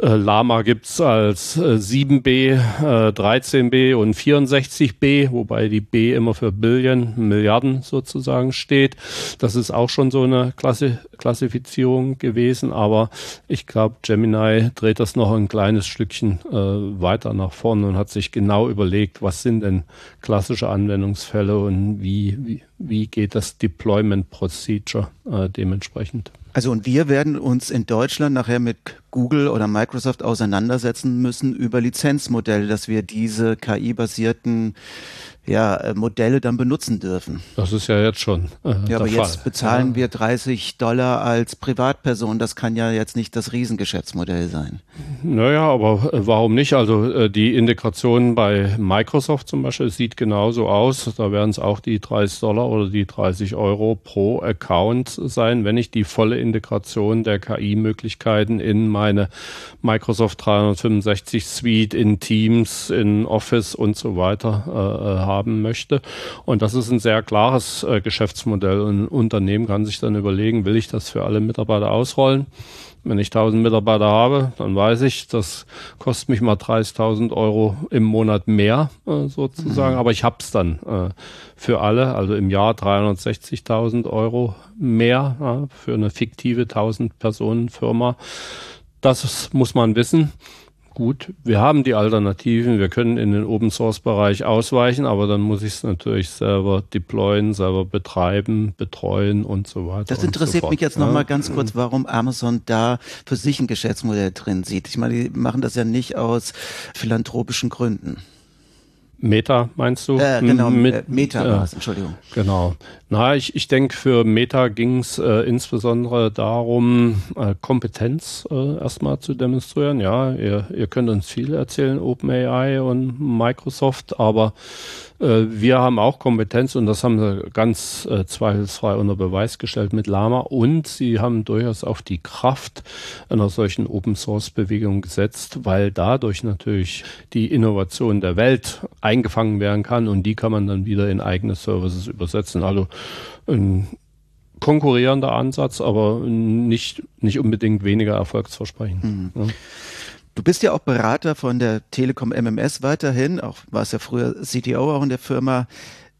B: äh, Lama gibt's als äh, 7b, äh, 13b und 64b, wobei die B immer für Billion, Milliarden sozusagen steht. Das ist auch schon so eine Klassi Klassifizierung gewesen, aber ich glaube, Gemini dreht das noch ein kleines Stückchen äh, weiter nach vorne und hat sich genau überlegt, was sind denn klassische Anwendungsfälle und wie, wie, wie geht das Deployment Procedure äh, dementsprechend.
C: Also und wir werden uns in Deutschland nachher mit Google oder Microsoft auseinandersetzen müssen über Lizenzmodelle, dass wir diese KI-basierten ja, äh, Modelle dann benutzen dürfen.
B: Das ist ja jetzt schon.
C: Äh, ja, aber jetzt Fall. bezahlen ja. wir 30 Dollar als Privatperson. Das kann ja jetzt nicht das Riesengeschäftsmodell sein.
B: Naja, aber äh, warum nicht? Also äh, die Integration bei Microsoft zum Beispiel sieht genauso aus. Da werden es auch die 30 Dollar oder die 30 Euro pro Account sein, wenn ich die volle Integration der KI-Möglichkeiten in meine Microsoft 365 Suite, in Teams, in Office und so weiter äh, haben möchte. Und das ist ein sehr klares äh, Geschäftsmodell. Und ein Unternehmen kann sich dann überlegen, will ich das für alle Mitarbeiter ausrollen? Wenn ich 1000 Mitarbeiter habe, dann weiß ich, das kostet mich mal 30.000 Euro im Monat mehr äh, sozusagen, mhm. aber ich hab's dann äh, für alle, also im Jahr 360.000 Euro mehr ja, für eine fiktive 1000 Personen Firma. Das muss man wissen gut, wir haben die Alternativen, wir können in den Open Source Bereich ausweichen, aber dann muss ich es natürlich selber deployen, selber betreiben, betreuen und so weiter.
C: Das interessiert
B: so
C: mich jetzt nochmal ja. ganz kurz, warum Amazon da für sich ein Geschäftsmodell drin sieht. Ich meine, die machen das ja nicht aus philanthropischen Gründen.
B: Meta meinst du?
C: Äh, genau, Mit, äh, Meta war es, Entschuldigung.
B: Genau. Na, ich, ich denke, für Meta ging es äh, insbesondere darum, äh, Kompetenz äh, erstmal zu demonstrieren. Ja, ihr, ihr könnt uns viel erzählen, OpenAI und Microsoft, aber äh, wir haben auch Kompetenz und das haben sie ganz äh, zweifelsfrei unter Beweis gestellt mit Lama und sie haben durchaus auf die Kraft einer solchen Open Source Bewegung gesetzt, weil dadurch natürlich die Innovation der Welt eingefangen werden kann und die kann man dann wieder in eigene Services übersetzen. Also ein konkurrierender Ansatz, aber nicht, nicht unbedingt weniger erfolgsversprechend. Mhm. Ja.
C: Du bist ja auch Berater von der Telekom MMS weiterhin, auch warst ja früher CTO auch in der Firma.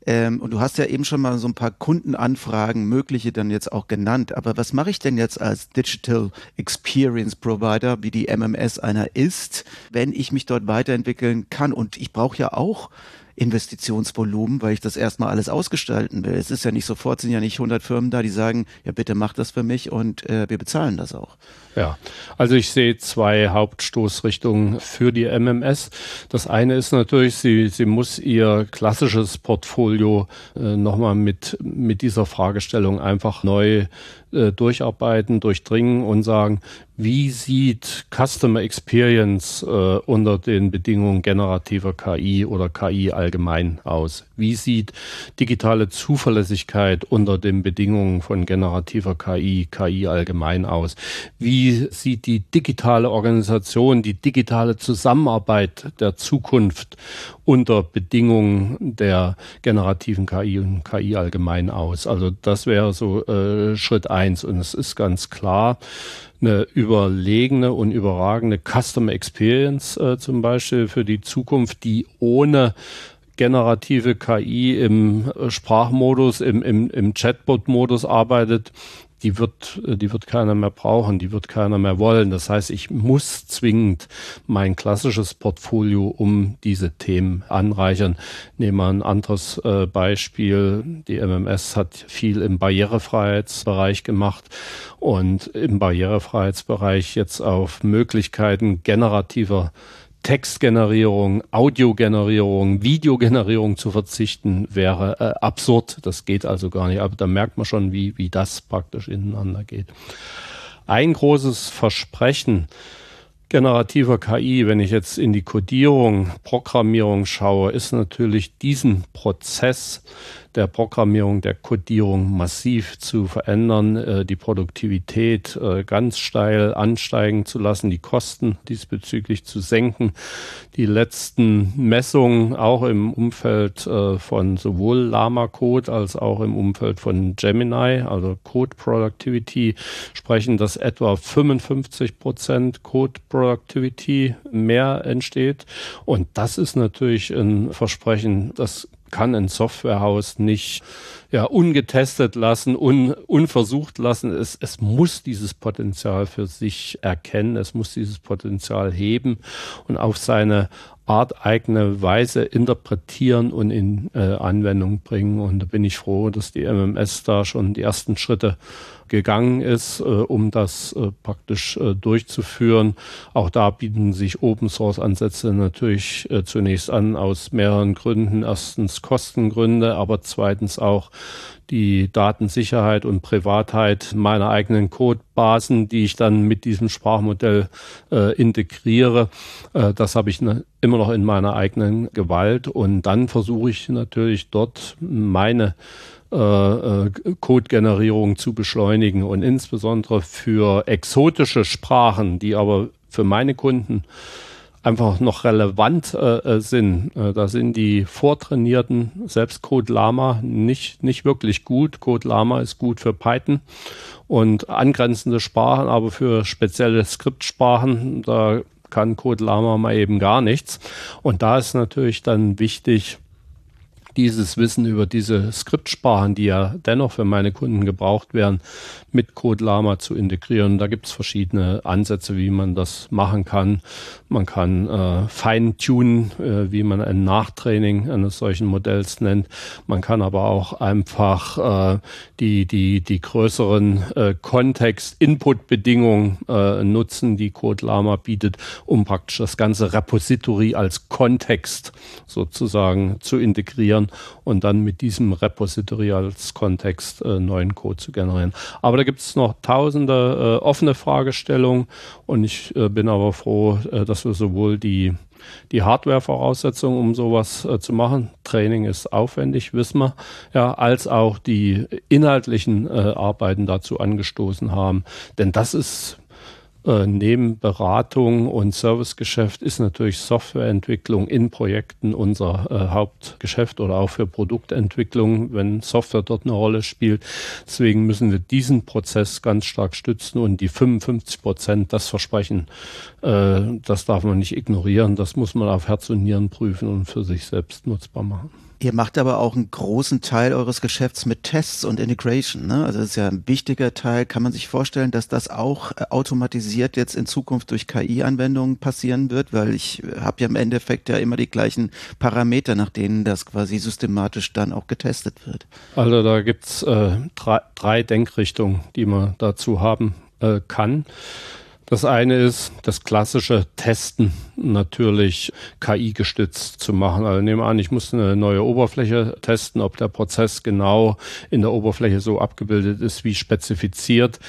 C: Ähm, und du hast ja eben schon mal so ein paar Kundenanfragen, mögliche dann jetzt auch genannt. Aber was mache ich denn jetzt als Digital Experience Provider, wie die MMS einer ist, wenn ich mich dort weiterentwickeln kann? Und ich brauche ja auch Investitionsvolumen, weil ich das erstmal alles ausgestalten will. Es ist ja nicht sofort, sind ja nicht 100 Firmen da, die sagen, ja bitte mach das für mich und äh, wir bezahlen das auch.
B: Ja, also ich sehe zwei Hauptstoßrichtungen für die MMS. Das eine ist natürlich, sie, sie muss ihr klassisches Portfolio äh, nochmal mit, mit dieser Fragestellung einfach neu äh, durcharbeiten, durchdringen und sagen, wie sieht Customer Experience äh, unter den Bedingungen generativer KI oder KI allgemein aus? Wie sieht digitale Zuverlässigkeit unter den Bedingungen von generativer KI, KI allgemein aus? Wie sieht die digitale Organisation, die digitale Zusammenarbeit der Zukunft unter Bedingungen der generativen KI und KI allgemein aus? Also das wäre so äh, Schritt eins. Und es ist ganz klar, eine überlegene und überragende Customer Experience äh, zum Beispiel für die Zukunft, die ohne generative KI im Sprachmodus, im, im, im Chatbot-Modus arbeitet, die wird, die wird keiner mehr brauchen, die wird keiner mehr wollen. Das heißt, ich muss zwingend mein klassisches Portfolio um diese Themen anreichern. Nehmen wir ein anderes äh, Beispiel. Die MMS hat viel im Barrierefreiheitsbereich gemacht und im Barrierefreiheitsbereich jetzt auf Möglichkeiten generativer Textgenerierung, Audiogenerierung, Videogenerierung zu verzichten, wäre äh, absurd. Das geht also gar nicht. Aber da merkt man schon, wie, wie das praktisch ineinander geht. Ein großes Versprechen generativer KI, wenn ich jetzt in die Codierung, Programmierung schaue, ist natürlich diesen Prozess der Programmierung, der Codierung massiv zu verändern, äh, die Produktivität äh, ganz steil ansteigen zu lassen, die Kosten diesbezüglich zu senken. Die letzten Messungen auch im Umfeld äh, von sowohl Lama Code als auch im Umfeld von Gemini, also Code Productivity, sprechen, dass etwa 55 Prozent Code Productivity mehr entsteht. Und das ist natürlich ein Versprechen, das kann ein Softwarehaus nicht ja, ungetestet lassen, un, unversucht lassen. Es, es muss dieses Potenzial für sich erkennen, es muss dieses Potenzial heben und auf seine Art eigene Weise interpretieren und in äh, Anwendung bringen. Und da bin ich froh, dass die MMS da schon die ersten Schritte gegangen ist, äh, um das äh, praktisch äh, durchzuführen. Auch da bieten sich Open Source Ansätze natürlich äh, zunächst an aus mehreren Gründen. Erstens Kostengründe, aber zweitens auch die Datensicherheit und Privatheit meiner eigenen Codebasen, die ich dann mit diesem Sprachmodell äh, integriere. Äh, das habe ich ne, immer noch in meiner eigenen Gewalt und dann versuche ich natürlich dort meine äh, äh, Code-Generierung zu beschleunigen und insbesondere für exotische Sprachen, die aber für meine Kunden einfach noch relevant äh, äh sind. Äh, da sind die vortrainierten, selbst Code Lama, nicht, nicht wirklich gut. Code Lama ist gut für Python und angrenzende Sprachen, aber für spezielle Skriptsprachen, da kann Code Lama mal eben gar nichts. Und da ist natürlich dann wichtig, dieses Wissen über diese Skriptsprachen, die ja dennoch für meine Kunden gebraucht werden, mit Code Lama zu integrieren. Da gibt es verschiedene Ansätze, wie man das machen kann. Man kann äh, feintunen, äh, wie man ein Nachtraining eines solchen Modells nennt. Man kann aber auch einfach äh, die, die, die größeren äh, Kontext-Input-Bedingungen äh, nutzen, die Code Lama bietet, um praktisch das ganze Repository als Kontext sozusagen zu integrieren generieren und dann mit diesem Repository als Kontext äh, neuen Code zu generieren. Aber da gibt es noch tausende äh, offene Fragestellungen und ich äh, bin aber froh, äh, dass wir sowohl die die Hardware-Voraussetzungen, um sowas äh, zu machen. Training ist aufwendig, wissen wir, ja, als auch die inhaltlichen äh, Arbeiten dazu angestoßen haben. Denn das ist äh, neben Beratung und Servicegeschäft ist natürlich Softwareentwicklung in Projekten unser äh, Hauptgeschäft oder auch für Produktentwicklung, wenn Software dort eine Rolle spielt. Deswegen müssen wir diesen Prozess ganz stark stützen und die 55 Prozent, das Versprechen, äh, das darf man nicht ignorieren. Das muss man auf Herz und Nieren prüfen und für sich selbst nutzbar machen.
C: Ihr macht aber auch einen großen Teil eures Geschäfts mit Tests und Integration. Ne? Also das ist ja ein wichtiger Teil. Kann man sich vorstellen, dass das auch äh, automatisiert jetzt in Zukunft durch KI-Anwendungen passieren wird? Weil ich äh, habe ja im Endeffekt ja immer die gleichen Parameter, nach denen das quasi systematisch dann auch getestet wird.
B: Also da gibt's äh, drei, drei Denkrichtungen, die man dazu haben äh, kann. Das eine ist das klassische Testen natürlich KI-gestützt zu machen. Also nehmen an, ich muss eine neue Oberfläche testen, ob der Prozess genau in der Oberfläche so abgebildet ist wie spezifiziert.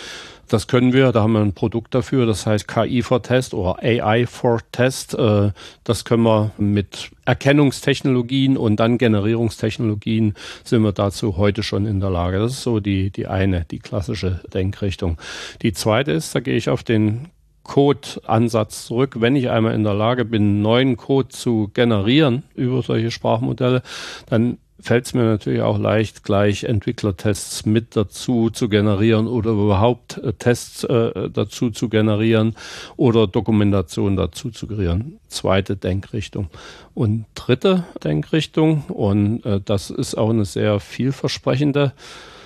B: Das können wir, da haben wir ein Produkt dafür, das heißt KI for Test oder AI for Test. Äh, das können wir mit Erkennungstechnologien und dann Generierungstechnologien sind wir dazu heute schon in der Lage. Das ist so die, die eine, die klassische Denkrichtung. Die zweite ist, da gehe ich auf den Code-Ansatz zurück. Wenn ich einmal in der Lage bin, neuen Code zu generieren über solche Sprachmodelle, dann fällt es mir natürlich auch leicht, gleich Entwicklertests mit dazu zu generieren oder überhaupt äh, Tests äh, dazu zu generieren oder Dokumentation dazu zu generieren. Zweite Denkrichtung. Und dritte Denkrichtung, und äh, das ist auch eine sehr vielversprechende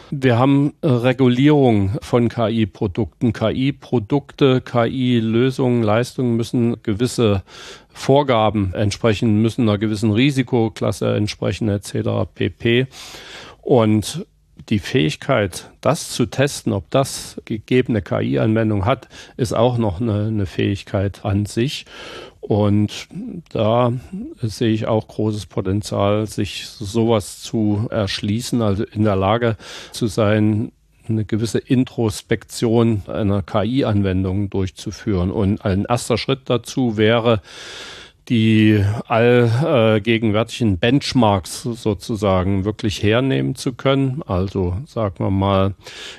B: Wir haben äh, Regulierung von KI-Produkten. KI-Produkte, KI-Lösungen, Leistungen müssen gewisse Vorgaben entsprechen, müssen einer gewissen Risikoklasse entsprechen etc. pp. Und die Fähigkeit, das zu testen, ob das gegebene KI-Anwendung hat, ist auch noch eine, eine Fähigkeit an sich. Und da sehe ich auch großes Potenzial, sich sowas zu erschließen, also in der Lage zu sein, eine gewisse Introspektion einer KI-Anwendung durchzuführen. Und ein erster Schritt dazu wäre, die allgegenwärtigen Benchmarks sozusagen wirklich hernehmen zu können. Also sagen wir mal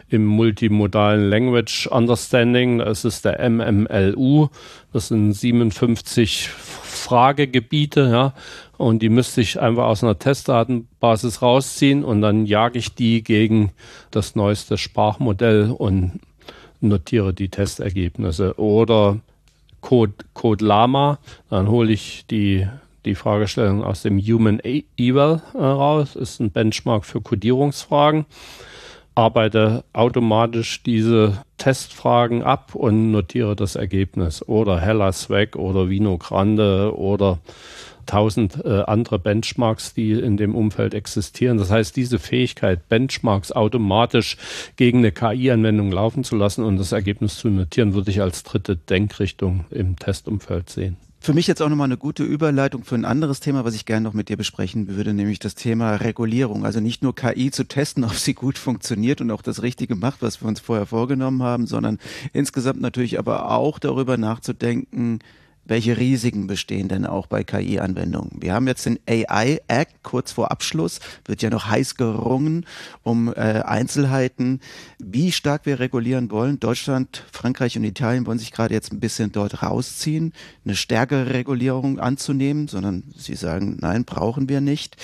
B: im multimodalen Language Understanding, das ist der MMLU, das sind 57 Fragegebiete, ja, und die müsste ich einfach aus einer Testdatenbasis rausziehen und dann jage ich die gegen das neueste Sprachmodell und notiere die Testergebnisse. Oder Code, Code Lama, dann hole ich die, die Fragestellung aus dem Human Eval äh, raus, ist ein Benchmark für Codierungsfragen, arbeite automatisch diese Testfragen ab und notiere das Ergebnis. Oder Hella Swag oder Vino Grande oder tausend äh, andere Benchmarks, die in dem Umfeld existieren. Das heißt, diese Fähigkeit, Benchmarks automatisch gegen eine KI-Anwendung laufen zu lassen und das Ergebnis zu notieren, würde ich als dritte Denkrichtung im Testumfeld sehen.
C: Für mich jetzt auch nochmal eine gute Überleitung für ein anderes Thema, was ich gerne noch mit dir besprechen würde, nämlich das Thema Regulierung. Also nicht nur KI zu testen, ob sie gut funktioniert und auch das Richtige macht, was wir uns vorher vorgenommen haben, sondern insgesamt natürlich aber auch darüber nachzudenken, welche Risiken bestehen denn auch bei KI-Anwendungen? Wir haben jetzt den AI Act kurz vor Abschluss, wird ja noch heiß gerungen um äh, Einzelheiten, wie stark wir regulieren wollen. Deutschland, Frankreich und Italien wollen sich gerade jetzt ein bisschen dort rausziehen, eine stärkere Regulierung anzunehmen, sondern sie sagen, nein, brauchen wir nicht.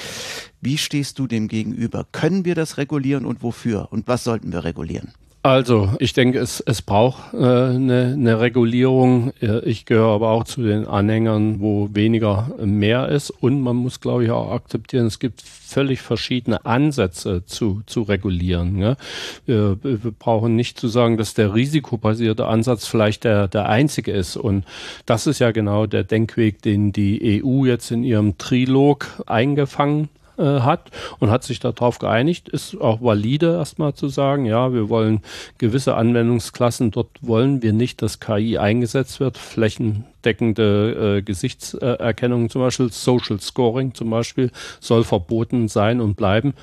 C: Wie stehst du dem gegenüber? Können wir das regulieren und wofür? Und was sollten wir regulieren?
B: Also, ich denke, es, es braucht äh, eine, eine Regulierung. Ich gehöre aber auch zu den Anhängern, wo weniger mehr ist. Und man muss, glaube ich, auch akzeptieren, es gibt völlig verschiedene Ansätze zu, zu regulieren. Ne? Wir, wir brauchen nicht zu sagen, dass der risikobasierte Ansatz vielleicht der, der einzige ist. Und das ist ja genau der Denkweg, den die EU jetzt in ihrem Trilog eingefangen äh, hat und hat sich darauf geeinigt, ist auch valide erstmal zu sagen, ja, wir wollen gewisse Anwendungsklassen, dort wollen wir nicht, dass KI eingesetzt wird, flächendeckende äh, Gesichtserkennung zum Beispiel, Social Scoring zum Beispiel, soll verboten sein und bleiben.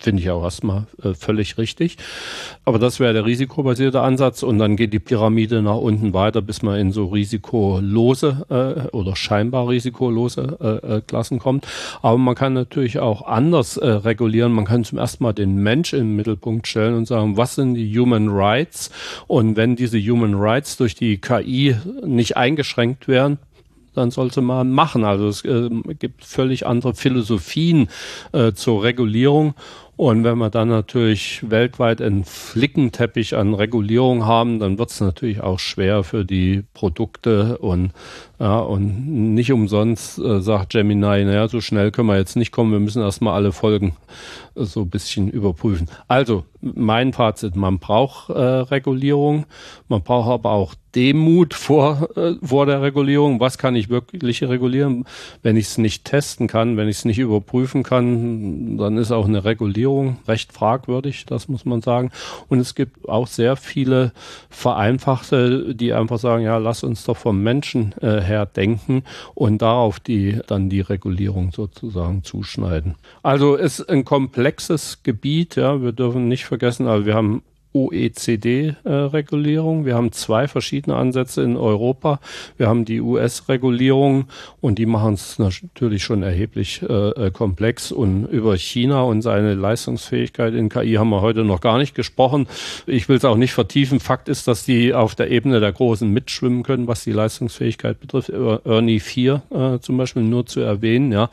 B: Finde ich auch erstmal äh, völlig richtig. Aber das wäre der risikobasierte Ansatz und dann geht die Pyramide nach unten weiter, bis man in so risikolose äh, oder scheinbar risikolose äh, äh, Klassen kommt. Aber man kann natürlich auch anders äh, regulieren. Man kann zum ersten Mal den Mensch im Mittelpunkt stellen und sagen, was sind die Human Rights? Und wenn diese Human Rights durch die KI nicht eingeschränkt werden, dann sollte man machen. Also es äh, gibt völlig andere Philosophien äh, zur Regulierung und wenn wir dann natürlich weltweit einen Flickenteppich an Regulierung haben, dann wird es natürlich auch schwer für die Produkte und ja, und nicht umsonst äh, sagt Gemini, naja, so schnell können wir jetzt nicht kommen, wir müssen erstmal alle Folgen äh, so ein bisschen überprüfen. Also, mein Fazit, man braucht äh, Regulierung, man braucht aber auch Demut vor, äh, vor der Regulierung. Was kann ich wirklich regulieren? Wenn ich es nicht testen kann, wenn ich es nicht überprüfen kann, dann ist auch eine Regulierung recht fragwürdig, das muss man sagen. Und es gibt auch sehr viele Vereinfachte, die einfach sagen, ja, lass uns doch vom Menschen äh, her denken und darauf die dann die Regulierung sozusagen zuschneiden. Also ist ein komplexes Gebiet, ja, wir dürfen nicht vergessen, also wir haben OECD-Regulierung. wir haben zwei verschiedene Ansätze in Europa. Wir haben die US-Regulierung und die machen es natürlich schon erheblich äh, äh, komplex. Und über China und seine Leistungsfähigkeit in KI haben wir heute noch gar nicht gesprochen. Ich will es auch nicht vertiefen. Fakt ist, dass die auf der Ebene der Großen mitschwimmen können, was die Leistungsfähigkeit betrifft. Ernie 4 äh, zum Beispiel nur zu erwähnen, ja.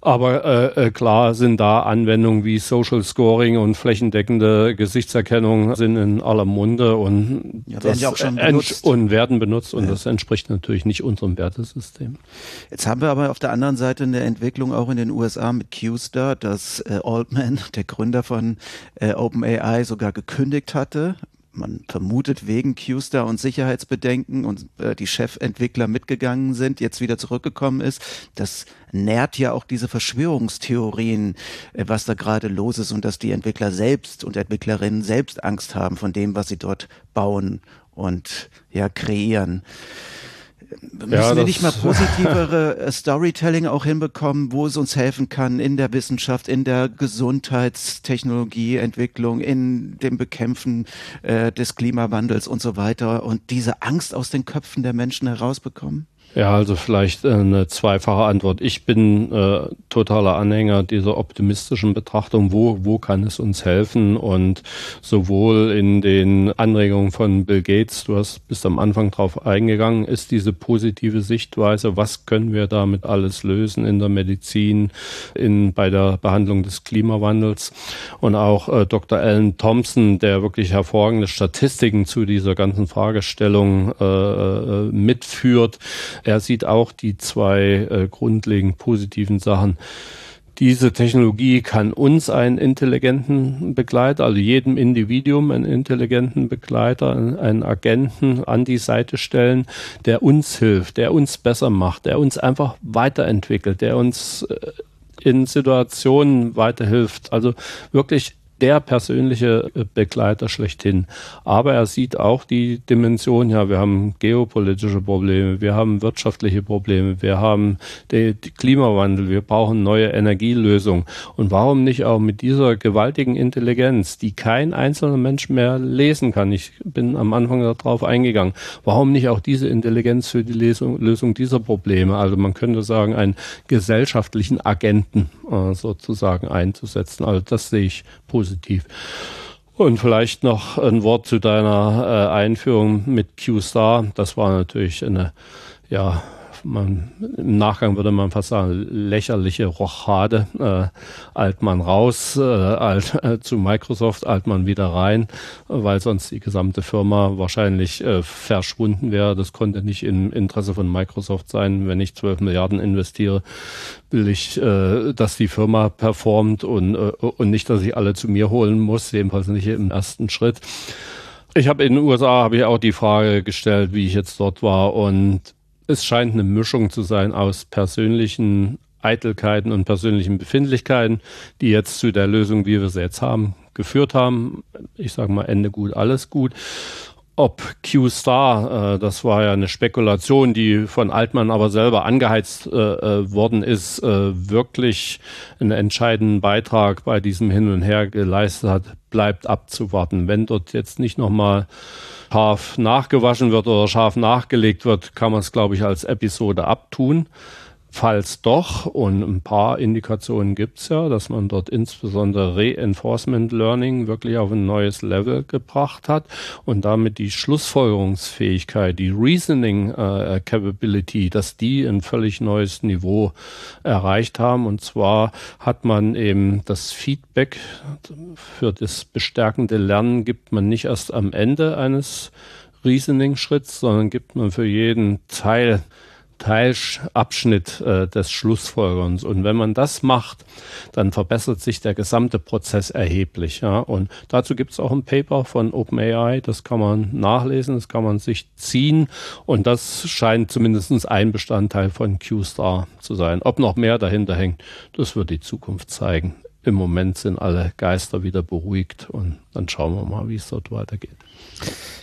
B: Aber äh, äh, klar sind da Anwendungen wie Social Scoring und flächendeckende Gesichtserkennung sind in aller Munde und,
C: ja, werden schon benutzt.
B: und werden benutzt und ja. das entspricht natürlich nicht unserem Wertesystem.
C: Jetzt haben wir aber auf der anderen Seite eine Entwicklung auch in den USA mit QStar, dass äh, Altman, der Gründer von äh, OpenAI, sogar gekündigt hatte man vermutet wegen QStar und Sicherheitsbedenken und äh, die Chefentwickler mitgegangen sind, jetzt wieder zurückgekommen ist. Das nährt ja auch diese Verschwörungstheorien, äh, was da gerade los ist und dass die Entwickler selbst und Entwicklerinnen selbst Angst haben von dem, was sie dort bauen und ja kreieren. Müssen ja, wir nicht mal positivere äh, Storytelling auch hinbekommen, wo es uns helfen kann in der Wissenschaft, in der Gesundheitstechnologieentwicklung, in dem Bekämpfen äh, des Klimawandels und so weiter und diese Angst aus den Köpfen der Menschen herausbekommen?
B: Ja, also vielleicht äh, eine zweifache Antwort. Ich bin äh, totaler Anhänger dieser optimistischen Betrachtung, wo, wo kann es uns helfen und sowohl in den Anregungen von Bill Gates, du hast bist am Anfang drauf eingegangen, ist diese positive Sichtweise, was können wir damit alles lösen in der Medizin, in, bei der Behandlung des Klimawandels und auch äh, Dr. Alan Thompson, der wirklich hervorragende Statistiken zu dieser ganzen Fragestellung äh, äh mitführt, er sieht auch die zwei äh, grundlegend positiven Sachen. Diese Technologie kann uns einen intelligenten Begleiter, also jedem Individuum einen intelligenten Begleiter, einen Agenten an die Seite stellen, der uns hilft, der uns besser macht, der uns einfach weiterentwickelt, der uns äh, in Situationen weiterhilft. Also wirklich der persönliche äh, Begleiter schlechthin. Aber er sieht auch die Dimension, ja, wir haben geopolitische Probleme, wir haben wirtschaftliche Probleme, wir haben den Klimawandel, wir brauchen neue Energielösungen. Und warum nicht auch mit dieser gewaltigen Intelligenz, die kein einzelner Mensch mehr lesen kann? Ich bin am Anfang darauf eingegangen. Warum nicht auch diese Intelligenz für die Lesung, Lösung dieser Probleme? Also man könnte sagen, einen gesellschaftlichen Agenten äh, sozusagen einzusetzen. Also das sehe ich positiv. Und vielleicht noch ein Wort zu deiner äh, Einführung mit Q-Star. Das war natürlich eine ja, man, im Nachgang würde man fast sagen, lächerliche Rochade. Äh, Altmann raus, äh, alt, äh, zu Microsoft, Altmann wieder rein, weil sonst die gesamte Firma wahrscheinlich äh, verschwunden wäre. Das konnte nicht im Interesse von Microsoft sein. Wenn ich 12 Milliarden investiere, will ich, äh, dass die Firma performt und, äh, und nicht, dass ich alle zu mir holen muss, jedenfalls nicht im ersten Schritt. Ich habe in den USA habe ich auch die Frage gestellt, wie ich jetzt dort war und es scheint eine Mischung zu sein aus persönlichen Eitelkeiten und persönlichen Befindlichkeiten, die jetzt zu der Lösung, wie wir sie jetzt haben, geführt haben. Ich sage mal, Ende gut, alles gut. Ob Q-Star, äh, das war ja eine Spekulation, die von Altmann aber selber angeheizt äh, äh, worden ist, äh, wirklich einen entscheidenden Beitrag bei diesem Hin und Her geleistet hat, bleibt abzuwarten. Wenn dort jetzt nicht nochmal scharf nachgewaschen wird oder scharf nachgelegt wird, kann man es, glaube ich, als Episode abtun. Falls doch, und ein paar Indikationen gibt es ja, dass man dort insbesondere Reinforcement Learning wirklich auf ein neues Level gebracht hat und damit die Schlussfolgerungsfähigkeit, die Reasoning äh, Capability, dass die ein völlig neues Niveau erreicht haben. Und zwar hat man eben das Feedback für das bestärkende Lernen gibt man nicht erst am Ende eines Reasoning-Schritts, sondern gibt man für jeden Teil Teilabschnitt äh, des Schlussfolgerns. Und wenn man das macht, dann verbessert sich der gesamte Prozess erheblich. Ja? Und dazu gibt es auch ein Paper von OpenAI, das kann man nachlesen, das kann man sich ziehen. Und das scheint zumindest ein Bestandteil von QStar zu sein. Ob noch mehr dahinter hängt, das wird die Zukunft zeigen. Im Moment sind alle Geister wieder beruhigt und dann schauen wir mal, wie es dort weitergeht.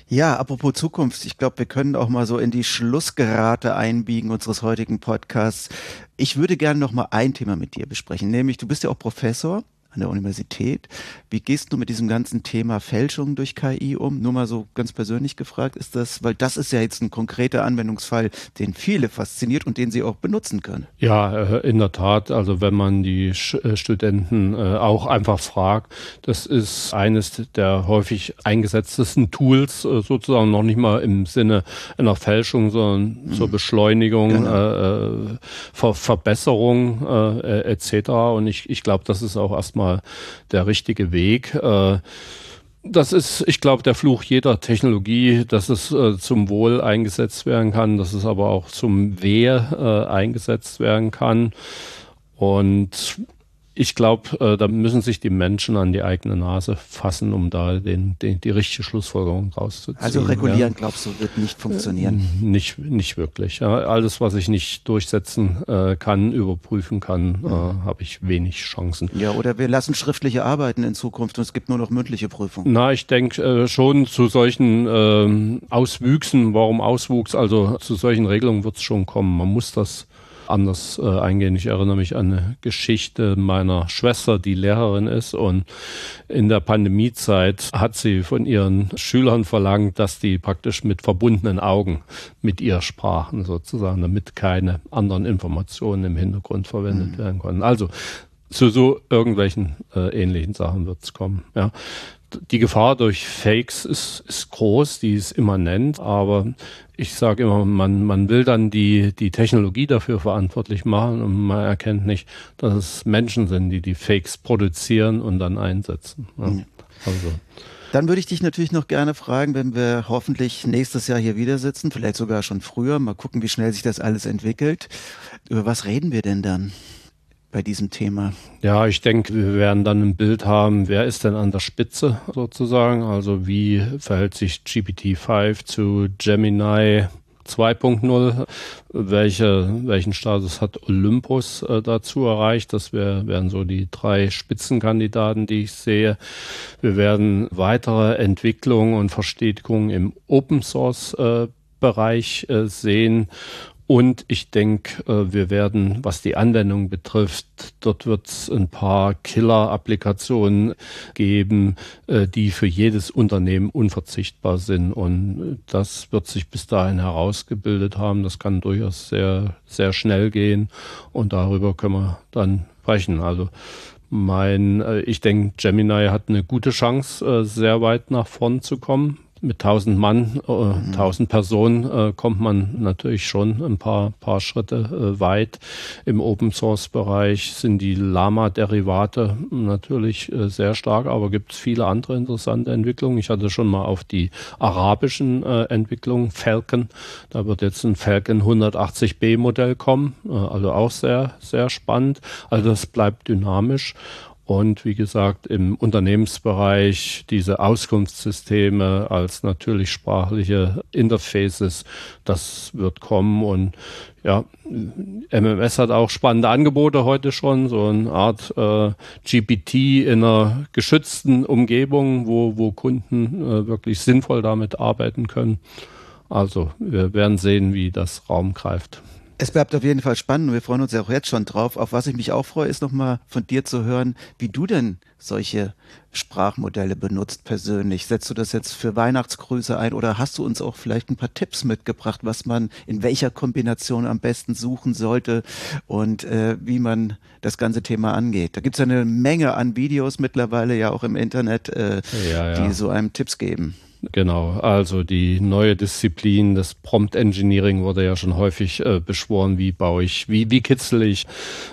C: Ja, apropos Zukunft, ich glaube, wir können auch mal so in die Schlussgerate einbiegen unseres heutigen Podcasts. Ich würde gerne noch mal ein Thema mit dir besprechen, nämlich du bist ja auch Professor an der Universität. Wie gehst du mit diesem ganzen Thema Fälschung durch KI um? Nur mal so ganz persönlich gefragt, ist das, weil das ist ja jetzt ein konkreter Anwendungsfall, den viele fasziniert und den sie auch benutzen können.
B: Ja, äh, in der Tat. Also wenn man die äh, Studenten äh, auch einfach fragt, das ist eines der häufig eingesetztesten Tools, sozusagen noch nicht mal im Sinne einer Fälschung, sondern mhm. zur Beschleunigung, genau. äh, Ver Verbesserung äh, etc. Und ich, ich glaube, das ist auch erstmal der richtige Weg. Äh, das ist, ich glaube, der Fluch jeder Technologie, dass es äh, zum Wohl eingesetzt werden kann, dass es aber auch zum Wehr äh, eingesetzt werden kann. Und ich glaube, äh, da müssen sich die Menschen an die eigene Nase fassen, um da den, den, die richtige Schlussfolgerung rauszuziehen.
C: Also regulieren, ja. glaubst du, wird nicht funktionieren?
B: Äh, nicht, nicht wirklich. Ja. Alles, was ich nicht durchsetzen äh, kann, überprüfen kann, äh, habe ich wenig Chancen.
C: Ja, oder wir lassen schriftliche Arbeiten in Zukunft und es gibt nur noch mündliche Prüfungen.
B: Na, ich denke äh, schon zu solchen äh, Auswüchsen, warum Auswuchs, also zu solchen Regelungen wird es schon kommen. Man muss das anders äh, eingehen. Ich erinnere mich an eine Geschichte meiner Schwester, die Lehrerin ist und in der Pandemiezeit hat sie von ihren Schülern verlangt, dass die praktisch mit verbundenen Augen mit ihr sprachen, sozusagen, damit keine anderen Informationen im Hintergrund verwendet mhm. werden konnten. Also zu so irgendwelchen äh, ähnlichen Sachen wird es kommen. Ja die Gefahr durch Fakes ist, ist groß, die ist immanent, aber ich sage immer, man, man will dann die, die Technologie dafür verantwortlich machen und man erkennt nicht, dass es Menschen sind, die die Fakes produzieren und dann einsetzen. Ja. Mhm.
C: Also. Dann würde ich dich natürlich noch gerne fragen, wenn wir hoffentlich nächstes Jahr hier wieder sitzen, vielleicht sogar schon früher, mal gucken, wie schnell sich das alles entwickelt. Über was reden wir denn dann? Bei diesem Thema?
B: Ja, ich denke, wir werden dann ein Bild haben, wer ist denn an der Spitze sozusagen? Also wie verhält sich GPT-5 zu Gemini 2.0? Welche, welchen Status hat Olympus äh, dazu erreicht? Das wär, wären so die drei Spitzenkandidaten, die ich sehe. Wir werden weitere Entwicklungen und Verstetigungen im Open Source äh, Bereich äh, sehen und ich denke, äh, wir werden, was die Anwendung betrifft, dort wird es ein paar Killer-Applikationen geben, äh, die für jedes Unternehmen unverzichtbar sind. Und das wird sich bis dahin herausgebildet haben. Das kann durchaus sehr, sehr schnell gehen. Und darüber können wir dann sprechen. Also mein, äh, ich denke, Gemini hat eine gute Chance, sehr weit nach vorn zu kommen mit 1000 Mann, äh, 1000 Personen äh, kommt man natürlich schon ein paar, paar Schritte äh, weit. Im Open Source Bereich sind die Lama-Derivate natürlich äh, sehr stark, aber gibt es viele andere interessante Entwicklungen. Ich hatte schon mal auf die arabischen äh, Entwicklungen Falcon. Da wird jetzt ein Falcon 180b Modell kommen, äh, also auch sehr, sehr spannend. Also das bleibt dynamisch. Und wie gesagt, im Unternehmensbereich diese Auskunftssysteme als natürlich sprachliche Interfaces, das wird kommen. Und ja, MMS hat auch spannende Angebote heute schon, so eine Art äh, GPT in einer geschützten Umgebung, wo, wo Kunden äh, wirklich sinnvoll damit arbeiten können. Also wir werden sehen, wie das Raum greift.
C: Es bleibt auf jeden Fall spannend und wir freuen uns ja auch jetzt schon drauf. Auf was ich mich auch freue, ist nochmal von dir zu hören, wie du denn solche Sprachmodelle benutzt persönlich. Setzt du das jetzt für Weihnachtsgrüße ein oder hast du uns auch vielleicht ein paar Tipps mitgebracht, was man in welcher Kombination am besten suchen sollte und äh, wie man das ganze Thema angeht? Da gibt es eine Menge an Videos mittlerweile ja auch im Internet, äh, ja, ja. die so einem Tipps geben.
B: Genau, also die neue Disziplin des Prompt Engineering wurde ja schon häufig äh, beschworen, wie baue ich, wie, wie kitzel ich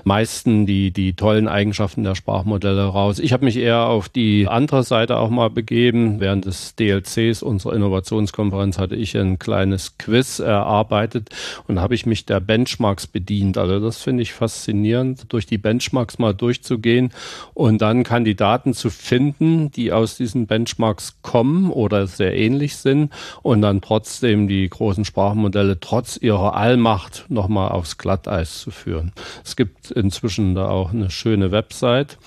B: meisten die, die tollen Eigenschaften der Sprachmodelle raus. Ich habe mich eher auf die andere Seite auch mal begeben. Während des DLCs unserer Innovationskonferenz hatte ich ein kleines Quiz erarbeitet und habe ich mich der Benchmarks bedient. Also das finde ich faszinierend, durch die Benchmarks mal durchzugehen und dann Kandidaten zu finden, die aus diesen Benchmarks kommen oder sehr ähnlich sind und dann trotzdem die großen Sprachmodelle trotz ihrer Allmacht nochmal aufs Glatteis zu führen. Es gibt inzwischen da auch eine schöne Website,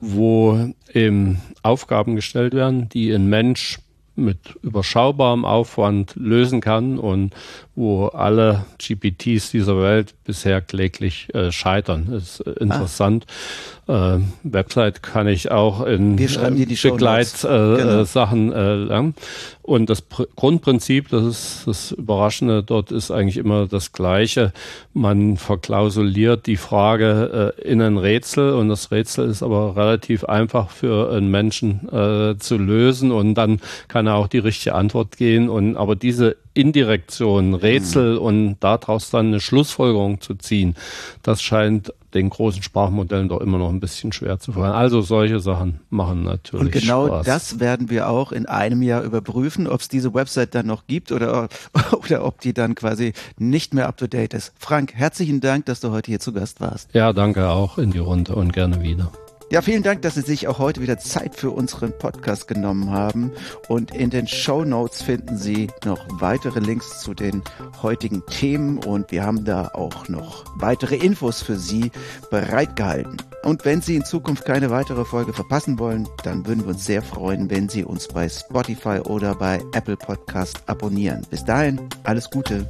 B: wo eben Aufgaben gestellt werden, die ein Mensch mit überschaubarem Aufwand lösen kann und wo alle GPTs dieser Welt bisher kläglich äh, scheitern. Das ist äh, interessant. Ah. Äh, Website kann ich auch in Begleitsachen äh, genau. lernen. Und das Pr Grundprinzip, das ist das Überraschende dort, ist eigentlich immer das gleiche. Man verklausuliert die Frage äh, in ein Rätsel und das Rätsel ist aber relativ einfach für einen Menschen äh, zu lösen und dann kann er auch die richtige Antwort gehen. Und aber diese Indirektion, Rätsel mhm. und daraus dann eine Schlussfolgerung zu ziehen, das scheint den großen Sprachmodellen doch immer noch ein bisschen schwer zu fallen. Also solche Sachen machen natürlich
C: Und genau
B: Spaß.
C: das werden wir auch in einem Jahr überprüfen, ob es diese Website dann noch gibt oder, oder ob die dann quasi nicht mehr up to date ist. Frank, herzlichen Dank, dass du heute hier zu Gast warst.
B: Ja, danke auch in die Runde und gerne wieder.
C: Ja, vielen Dank, dass Sie sich auch heute wieder Zeit für unseren Podcast genommen haben. Und in den Show Notes finden Sie noch weitere Links zu den heutigen Themen und wir haben da auch noch weitere Infos für Sie bereitgehalten. Und wenn Sie in Zukunft keine weitere Folge verpassen wollen, dann würden wir uns sehr freuen, wenn Sie uns bei Spotify oder bei Apple Podcast abonnieren. Bis dahin, alles Gute.